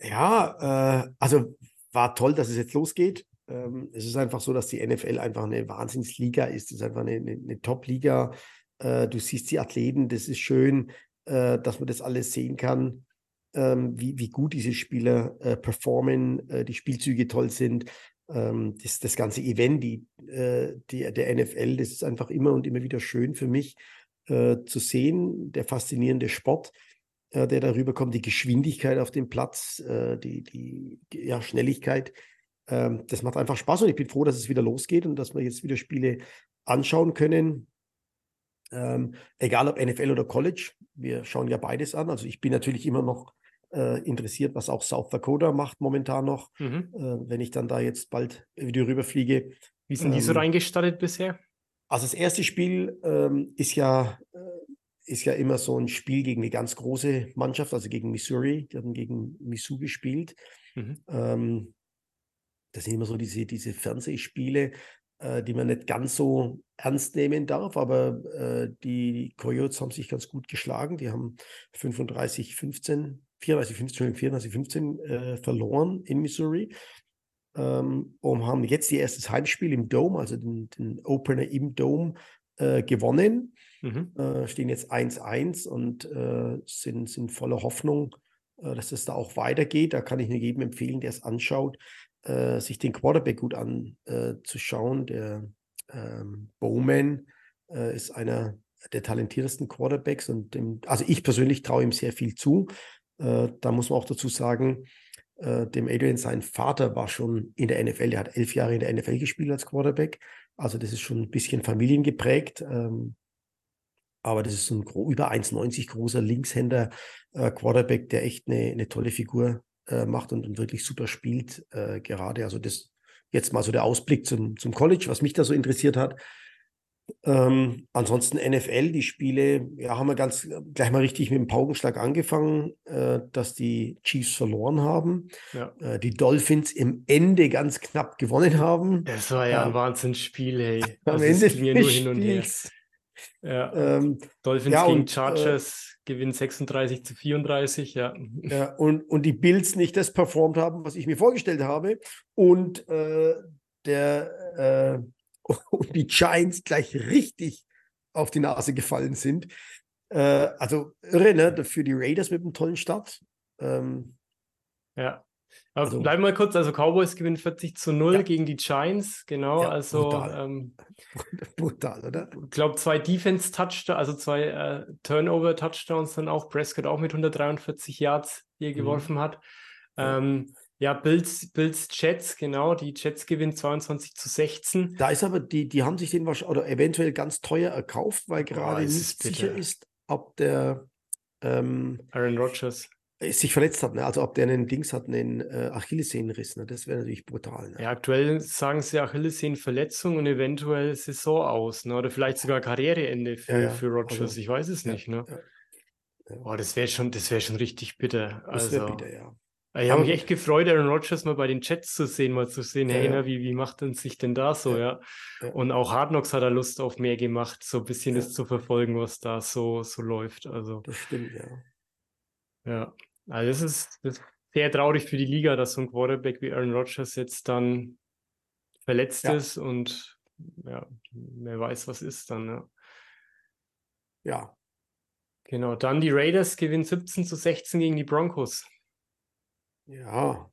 Ja, äh, also war toll, dass es jetzt losgeht. Ähm, es ist einfach so, dass die NFL einfach eine Wahnsinnsliga ist. Es ist einfach eine, eine, eine Top-Liga. Äh, du siehst die Athleten, das ist schön, äh, dass man das alles sehen kann ähm, wie, wie gut diese Spieler äh, performen, äh, die Spielzüge toll sind. ähm, das, das ganze Event, die, äh, die, der NFL, das ist einfach immer und immer wieder schön für mich äh, zu sehen. Der faszinierende Sport, äh, der darüber kommt, die Geschwindigkeit auf dem Platz, äh, die, die ja, Schnelligkeit. Ähm, das macht einfach Spaß und ich bin froh, dass es wieder losgeht und dass wir jetzt wieder Spiele anschauen können. Ähm, egal ob NFL oder College, wir schauen ja beides an. Also ich bin natürlich immer noch interessiert, was auch South Dakota macht momentan noch, mhm. äh, wenn ich dann da jetzt bald wieder rüberfliege. Wie sind die so ähm, reingestartet bisher? Also das erste Spiel ähm, ist ja äh, ist ja immer so ein Spiel gegen eine ganz große Mannschaft, also gegen Missouri. Die haben gegen Missou gespielt. Mhm. Ähm, das sind immer so diese, diese Fernsehspiele, äh, die man nicht ganz so ernst nehmen darf, aber äh, die Coyotes haben sich ganz gut geschlagen. Die haben 35, 15 34, 15, 34, 15 äh, verloren in Missouri ähm, und haben jetzt ihr erstes Heimspiel im Dome, also den, den Opener im Dome, äh, gewonnen. Mhm. Äh, stehen jetzt 1-1 und äh, sind, sind voller Hoffnung, äh, dass es da auch weitergeht. Da kann ich nur jedem empfehlen, der es anschaut, äh, sich den Quarterback gut anzuschauen. der ähm, Bowman ist einer der talentiertesten Quarterbacks und dem, also ich persönlich traue ihm sehr viel zu. Äh, da muss man auch dazu sagen, äh, dem Adrian, sein Vater war schon in der NFL, der hat elf Jahre in der NFL gespielt als Quarterback. Also das ist schon ein bisschen familiengeprägt. Ähm, aber das ist ein über 1,90 großer Linkshänder äh, Quarterback, der echt eine, eine tolle Figur äh, macht und, und, wirklich super spielt äh, gerade. Also das jetzt mal so der Ausblick zum, zum College, was mich da so interessiert hat. Ähm, ansonsten NFL, die Spiele, ja, haben wir ganz gleich mal richtig mit dem Paukenschlag angefangen, äh, dass die Chiefs verloren haben. Ja. Äh, die Dolphins im Ende ganz knapp gewonnen haben. Das war ja ähm, ein Wahnsinnsspiel, hey. Am also Ende ging ja nur hin und her. Ja. Ähm, Dolphins ja, gegen und, äh, Chargers äh, gewinnen 36 zu 34, ja. ja und, und die Bills nicht das performt haben, was ich mir vorgestellt habe. Und äh, der äh, und die Giants gleich richtig auf die Nase gefallen sind. Äh, also irre, ne? Für die Raiders mit einem tollen Start. Ähm, ja. Aber also, bleiben wir kurz, also Cowboys gewinnen 40 zu 0 ja. gegen die Giants, genau. Ja, also brutal. Ähm, brutal, oder? Ich glaube, zwei Defense-Touchdowns, also zwei äh, Turnover-Touchdowns dann auch. Prescott auch mit 143 Yards hier mhm. geworfen hat. Ähm, ja, Bills, Bills Jets, genau. Die Jets gewinnen 22 zu 16. Da ist aber, die, die haben sich den wahrscheinlich oder eventuell ganz teuer erkauft, weil gerade nicht sicher ist, ob der ähm, Aaron Rodgers sich verletzt hat, ne? also ob der einen Dings hat, einen äh, Achillessehnenriss, ne? das wäre natürlich brutal. Ne? Ja, aktuell sagen sie Achillessehnenverletzung und eventuell Saison aus, ne? oder vielleicht sogar Karriereende für, ja, ja. für Rodgers, also, ich weiß es ja, nicht. Ne? Oh, das wäre schon, das schon richtig bitter. Das also, wäre bitter, ja. Ich habe mich echt gefreut, Aaron Rodgers mal bei den Chats zu sehen, mal zu sehen, ja, hey, ja. wie, wie macht denn sich denn da so, ja. ja. Und auch Hard Knocks hat er Lust auf mehr gemacht, so ein bisschen das zu verfolgen, was da so, so läuft. Also, das stimmt, ja. Ja, also das ist, das ist sehr traurig für die Liga, dass so ein Quarterback wie Aaron Rodgers jetzt dann verletzt ist und ja, wer weiß, was ist dann, ja. Ja. Genau, dann die Raiders gewinnen 17 zu 16 gegen die Broncos. Ja.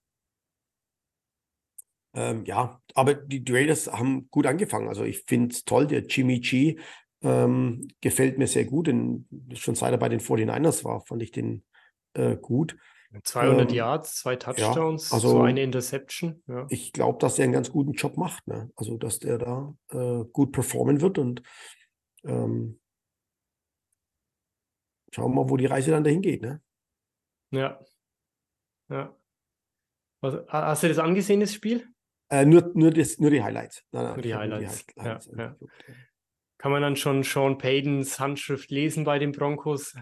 Ähm, ja, aber die, Raiders haben gut angefangen. Also ich finde es toll, der Jimmy G ähm, gefällt mir sehr gut. Denn schon seit er bei den 49ers war, fand ich den äh, gut. 200 ähm, Yards, zwei Touchdowns, ja, also so eine Interception. Ja. Ich glaube, dass er einen ganz guten Job macht. Ne? Also, dass der da äh, gut performen wird und ähm, schauen wir mal, wo die Reise dann dahin geht. Ne? Ja. Ja. Was, hast du das angesehen, das Spiel? Äh, nur, nur, das, nur die Highlights. Nein, nein, nur die Highlights. Die Highlights ja, ja. Kann man dann schon Sean Paydens Handschrift lesen bei den Broncos?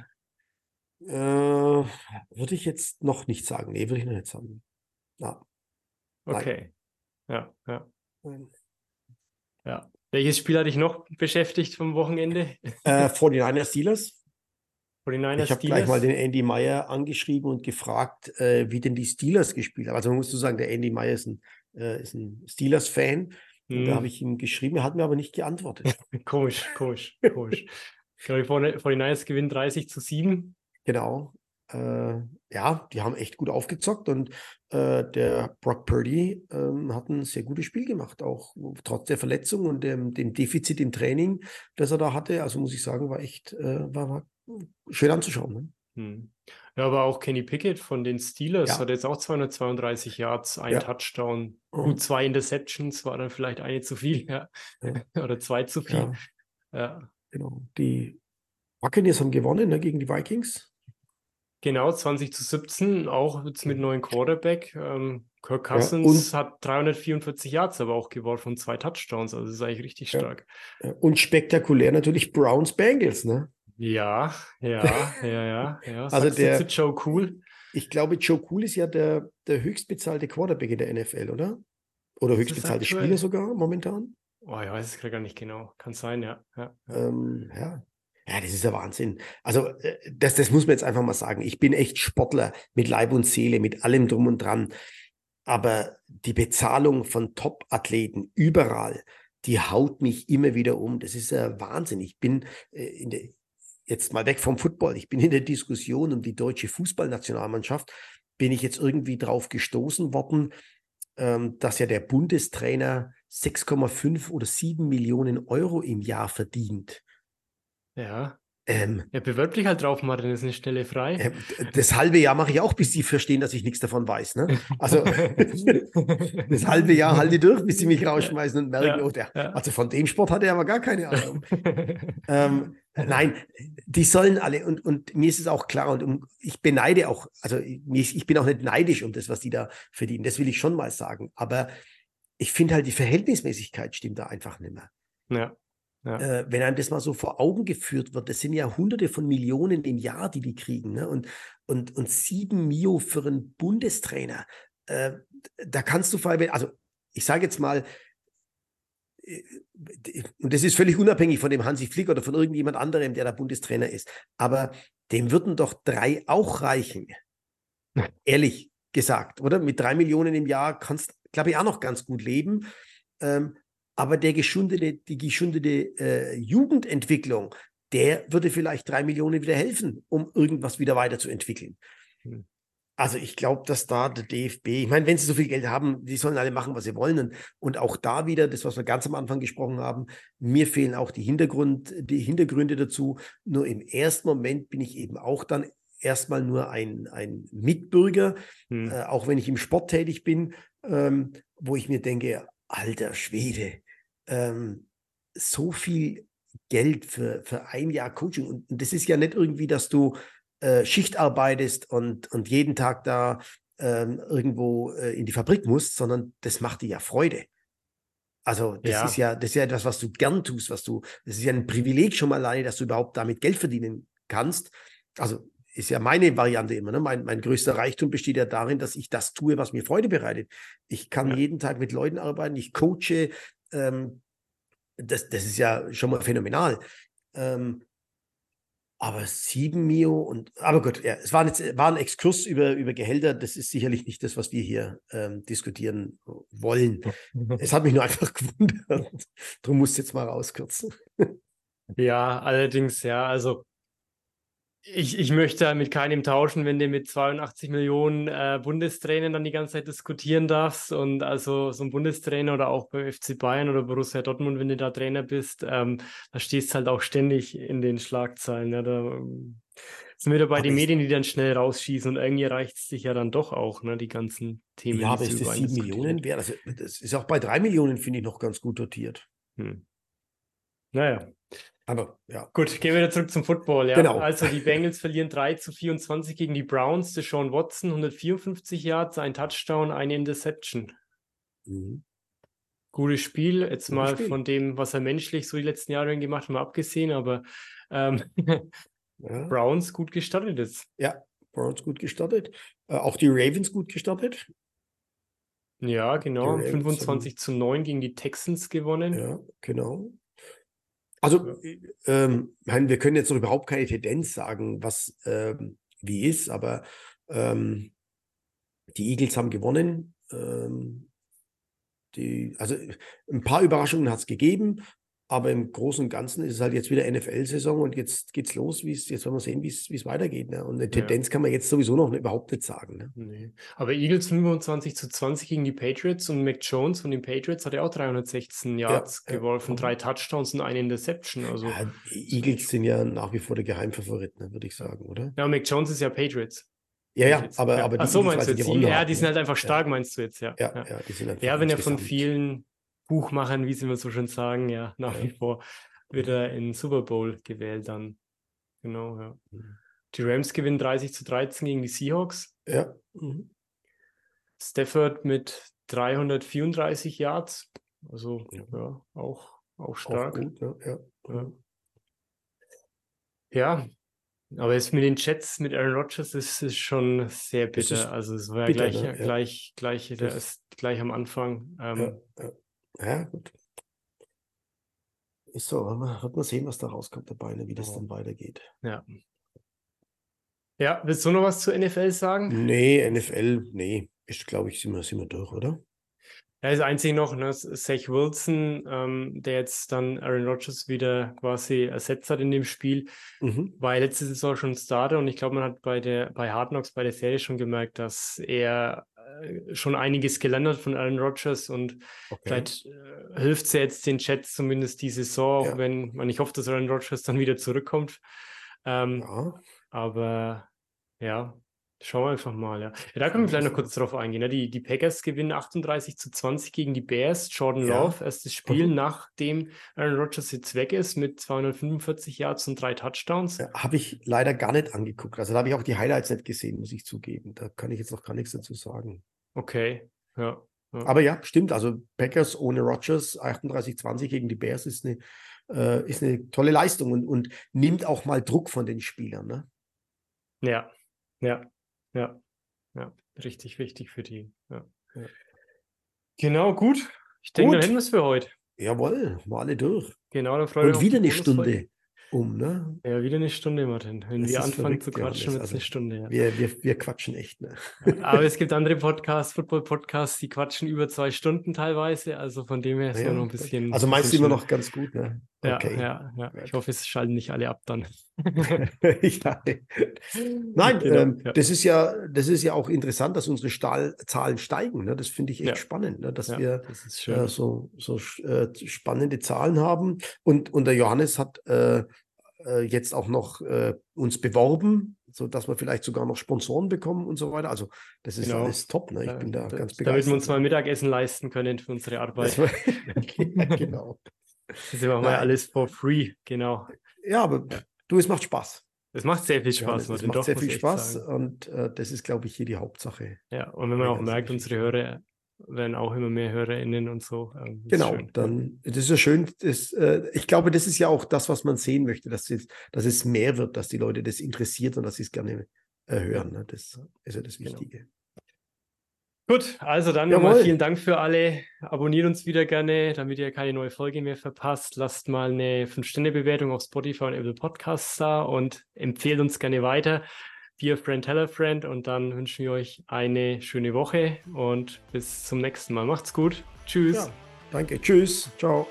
Äh, würde ich jetzt noch nicht sagen. Nee, würde ich noch nicht sagen. Ja. Okay. Ja, ja. Nein. Ja. Welches Spiel hat dich noch beschäftigt vom Wochenende? Äh, 49ers Steelers. 49ers ich habe gleich mal den Andy Meyer angeschrieben und gefragt, äh, wie denn die Steelers gespielt haben. Also man muss so sagen, der Andy Meyer ist ein, äh, ein Steelers-Fan. Hm. Da habe ich ihm geschrieben, er hat mir aber nicht geantwortet. komisch, komisch, komisch. Ich glaube, 49ers gewinnen 30 zu 7. Genau. äh, ja, die haben echt gut aufgezockt und äh, der Brock Purdy ähm, hat ein sehr gutes Spiel gemacht, auch trotz der Verletzung und dem, dem Defizit im Training, das er da hatte. Also muss ich sagen, war echt, äh, war, war schön anzuschauen. Ne? Hm. Ja, aber auch Kenny Pickett von den Steelers ja. hat jetzt auch 232 Yards, ein ja. Touchdown, gut zwei Interceptions, war dann vielleicht eine zu viel, ja. ja. Oder zwei zu viel. Ja. Genau. Die Buccaneers haben gewonnen ne, gegen die Vikings. Genau, 20 zu 17, auch jetzt mit neuen Quarterback. Ähm, Kirk Cousins ja, hat 344 Yards aber auch geworfen und zwei Touchdowns, also das ist eigentlich richtig stark. Und spektakulär natürlich Browns Bengals, ne? Ja, ja, ja, ja. ja. also der Joe Cool. Ich glaube, Joe Cool ist ja der, der höchstbezahlte Quarterback in der NFL, oder? Oder höchstbezahlte Spieler sogar momentan? Oh, ich weiß es gar nicht genau. Kann sein, ja. Ja, ähm, ja. ja. das ist ja Wahnsinn. Also, äh, das, das muss man jetzt einfach mal sagen. Ich bin echt Sportler mit Leib und Seele, mit allem drum und dran. Aber die Bezahlung von Top-Athleten überall, die haut mich immer wieder um. Das ist ja Wahnsinn. Ich bin äh, in der, jetzt mal weg vom Football, ich bin in der Diskussion um die deutsche Fußballnationalmannschaft, bin ich jetzt irgendwie drauf gestoßen worden, ähm, dass ja der Bundestrainer 6,5 oder 7 Millionen Euro im Jahr verdient. Ja. Ähm, ja, bewirb dich halt drauf, Martin, ist eine Stelle frei. Äh, das halbe Jahr mache ich auch, bis sie verstehen, dass ich nichts davon weiß. Ne? Also das halbe Jahr halte ich durch, bis sie mich rausschmeißen und merken, ja, oh, der, ja. also von dem Sport hat er aber gar keine Ahnung. ähm, nein, die sollen alle, und, und mir ist es auch klar, und um, ich beneide auch, also ich, ich bin auch nicht neidisch um das, was die da verdienen, das will ich schon mal sagen. Aber ich finde halt, die Verhältnismäßigkeit stimmt da einfach nicht mehr. Ja. Ja. Äh, wenn einem das mal so vor Augen geführt wird, das sind ja hunderte von Millionen im Jahr, die die kriegen. Ne? Und, und, und sieben Mio für einen Bundestrainer. Äh, da kannst du vor allem, also ich sage jetzt mal, und das ist völlig unabhängig von dem Hansi Flick oder von irgendjemand anderem, der da Bundestrainer ist. Aber dem würden doch drei auch reichen. Ehrlich gesagt, oder? Mit drei Millionen im Jahr kannst, glaube ich, auch noch ganz gut leben. Ähm, aber der geschundete, die geschundete äh, Jugendentwicklung, der würde vielleicht drei Millionen wieder helfen, um irgendwas wieder weiterzuentwickeln. Also ich glaube, dass da der DFB, ich meine, wenn sie so viel Geld haben, die sollen alle machen, was sie wollen. Und, und auch da wieder, das, was wir ganz am Anfang gesprochen haben, mir fehlen auch die, Hintergrund, die Hintergründe dazu. Nur im ersten Moment bin ich eben auch dann erstmal nur ein, ein Mitbürger, hm. äh, auch wenn ich im Sport tätig bin, ähm, wo ich mir denke, alter Schwede, ähm, so viel Geld für, für ein Jahr Coaching. Und, und das ist ja nicht irgendwie, dass du äh, Schicht arbeitest und, und jeden Tag da ähm, irgendwo äh, in die Fabrik musst, sondern das macht dir ja Freude. Also das ja. ist ja, das ist ja etwas, was du gern tust, was du, das ist ja ein Privileg schon mal alleine, dass du überhaupt damit Geld verdienen kannst. Also ist ja meine Variante immer. Ne? Mein, mein größter Reichtum besteht ja darin, dass ich das tue, was mir Freude bereitet. Ich kann ja. jeden Tag mit Leuten arbeiten, ich coache, ähm, das, das ist ja schon mal phänomenal. Ähm, aber sieben Mio und, aber gut, ja, es war, jetzt, war ein Exkurs über, über Gehälter. Das ist sicherlich nicht das, was wir hier ähm, diskutieren wollen. es hat mich nur einfach gewundert. Darum musst du jetzt mal rauskürzen. ja, allerdings, ja, also ich, ich möchte mit keinem tauschen, wenn du mit 82 Millionen äh, Bundestrainern dann die ganze Zeit diskutieren darfst. Und also so ein Bundestrainer oder auch bei FC Bayern oder Borussia Dortmund, wenn du da Trainer bist, ähm, da stehst halt auch ständig in den Schlagzeilen. Ja, da ähm, sind wir bei den Medien, die dann schnell rausschießen und irgendwie reicht es sich ja dann doch auch, ne, die ganzen Themen. Ja, aber ist das sieben Millionen wert? Also, das ist auch bei drei Millionen, finde ich, noch ganz gut dotiert. Hm. Naja. Aber ja. Gut, gehen wir wieder zurück zum Football. Ja. Genau. Also die Bengals verlieren 3 zu 24 gegen die Browns. Sean Watson 154 Yards, ein Touchdown, eine Interception. Mhm. Gutes Spiel. Jetzt Gutes mal Spiel. von dem, was er menschlich so die letzten Jahre gemacht hat, mal abgesehen, aber ähm, ja. Browns gut gestartet jetzt. Ja, Browns gut gestartet. Äh, auch die Ravens gut gestartet. Ja, genau. 25 zu 9 gegen die Texans gewonnen. Ja, genau. Also, ähm, wir können jetzt noch überhaupt keine Tendenz sagen, was ähm, wie ist, aber ähm, die Eagles haben gewonnen. Ähm, die, also ein paar Überraschungen hat es gegeben. Aber im Großen und Ganzen ist es halt jetzt wieder NFL-Saison und jetzt geht's los. Wie's, jetzt werden wir sehen, wie es weitergeht. Ne? Und eine Tendenz ja. kann man jetzt sowieso noch überhaupt nicht sagen. Ne? Nee. Aber Eagles 25 zu 20 gegen die Patriots und Mac Jones von den Patriots hat ja auch 316 Yards ja, geworfen, ja. drei Touchdowns und eine Interception. Also Eagles sind ja nach wie vor der Geheimfavorit, ne, würde ich sagen, oder? Ja, Mac Jones ist ja Patriots. Ja, ja, aber, aber die, Ach so, meinst du jetzt? Die, ja, die sind halt einfach stark, meinst du jetzt, ja. Ja, ja. die sind einfach ja wenn er von vielen Buchmachern, wie sie immer so schön sagen, ja, nach wie vor wird er in Super Bowl gewählt dann. Genau, ja. Die Rams gewinnen 30 zu 13 gegen die Seahawks. Ja. Mhm. Stafford mit 334 Yards. Also ja, ja auch, auch stark. Auch gut, ja, ja. ja. ja. aber jetzt mit den Chats mit Aaron Rodgers ist es schon sehr bitter. Also es war ja bitter, gleich, ne? gleich, gleich, ist gleich am Anfang. Ähm, ja, ja, gut. Ist so, wird man sehen, was da rauskommt dabei, ne, wie das dann weitergeht. Ja. Ja, willst du noch was zu NFL sagen? Nee, NFL, nee. Ich glaube ich, sind wir, sind wir durch, oder? Ja, das Einzige noch, ne, Zach Wilson, ähm, der jetzt dann Aaron Rodgers wieder quasi ersetzt hat in dem Spiel, mhm. war letzte Saison schon Starter und ich glaube, man hat bei der bei Hard Knocks bei der Serie schon gemerkt, dass er schon einiges gelernt hat von Aaron Rodgers und okay. vielleicht äh, hilft es ja jetzt den Jets zumindest die Saison, ja. auch wenn man ich hoffe, dass Aaron Rodgers dann wieder zurückkommt. Ähm, ja. Aber ja, schauen wir einfach mal. Ja, ja da können wir vielleicht noch kurz drauf eingehen. Ne? Die, die Packers gewinnen 38 zu 20 gegen die Bears. Jordan ja. Love, erstes Spiel, mhm. nachdem Aaron Rodgers jetzt weg ist mit 245 Yards und drei Touchdowns. Ja, habe ich leider gar nicht angeguckt. Also da habe ich auch die Highlights nicht gesehen, muss ich zugeben. Da kann ich jetzt noch gar nichts dazu sagen. Okay, ja. ja. Aber ja, stimmt. Also Packers ohne Rodgers 38-20 gegen die Bears ist eine, äh, ist eine tolle Leistung und, und nimmt auch mal Druck von den Spielern. Ne? Ja, ja, ja, ja, richtig wichtig für die. Ja, ja. Genau, gut. Ich denke, dann hätten wir es für heute. Jawohl, mal alle durch. Genau, dann freue ich mich. Und wieder eine Stunde um, ne? Ja, wieder eine Stunde, Martin. Wenn das wir anfangen zu quatschen, wird es eine Stunde. Ja. Wir, wir, wir quatschen echt, ne? Aber es gibt andere Podcasts, Football-Podcasts, die quatschen über zwei Stunden teilweise. Also von dem her ist ja, noch ein bisschen. Also meinst du immer noch ganz gut, ne? Okay. Ja, ja, ja. Ich hoffe, es schalten nicht alle ab dann. ich Nein, genau, ähm, ja. das ist ja, das ist ja auch interessant, dass unsere Stahl Zahlen steigen. Ne? Das finde ich echt spannend, ne? dass wir das äh, so, so äh, spannende Zahlen haben. Und, und der Johannes hat äh, äh jetzt auch noch äh, uns beworben, sodass wir vielleicht sogar noch Sponsoren bekommen und so weiter. Also das ist genau. alles top. Ne? Ich bin da, da ganz begeistert. Damit wir uns mal Mittagessen leisten können für unsere Arbeit. genau. Das machen wir ja alles for free, genau. Ja, aber du, es macht Spaß. Es macht sehr viel Spaß. Ja, es macht sehr viel Spaß sagen. und äh, das ist, glaube ich, hier die Hauptsache. Ja, und wenn man auch merkt, unsere Hörer werden auch immer mehr HörerInnen und so. Ähm, genau, schön. dann das ist ja schön. Das, äh, ich glaube, das ist ja auch das, was man sehen möchte, dass, jetzt, dass es mehr wird, dass die Leute das interessiert und dass sie es gerne äh, hören. Ne? Das ist ja das genau. Wichtige. Genau. Gut, also dann nochmal vielen Dank für alle. Abonniert uns wieder gerne, damit ihr keine neue Folge mehr verpasst. Lasst mal eine 5-Sterne-Bewertung auf Spotify und Apple Podcasts da und empfehlt uns gerne weiter. Be a friend, tell a friend. Und dann wünschen wir euch eine schöne Woche und bis zum nächsten Mal. Macht's gut. Tschüss. Ja, danke. Tschüss. Ciao.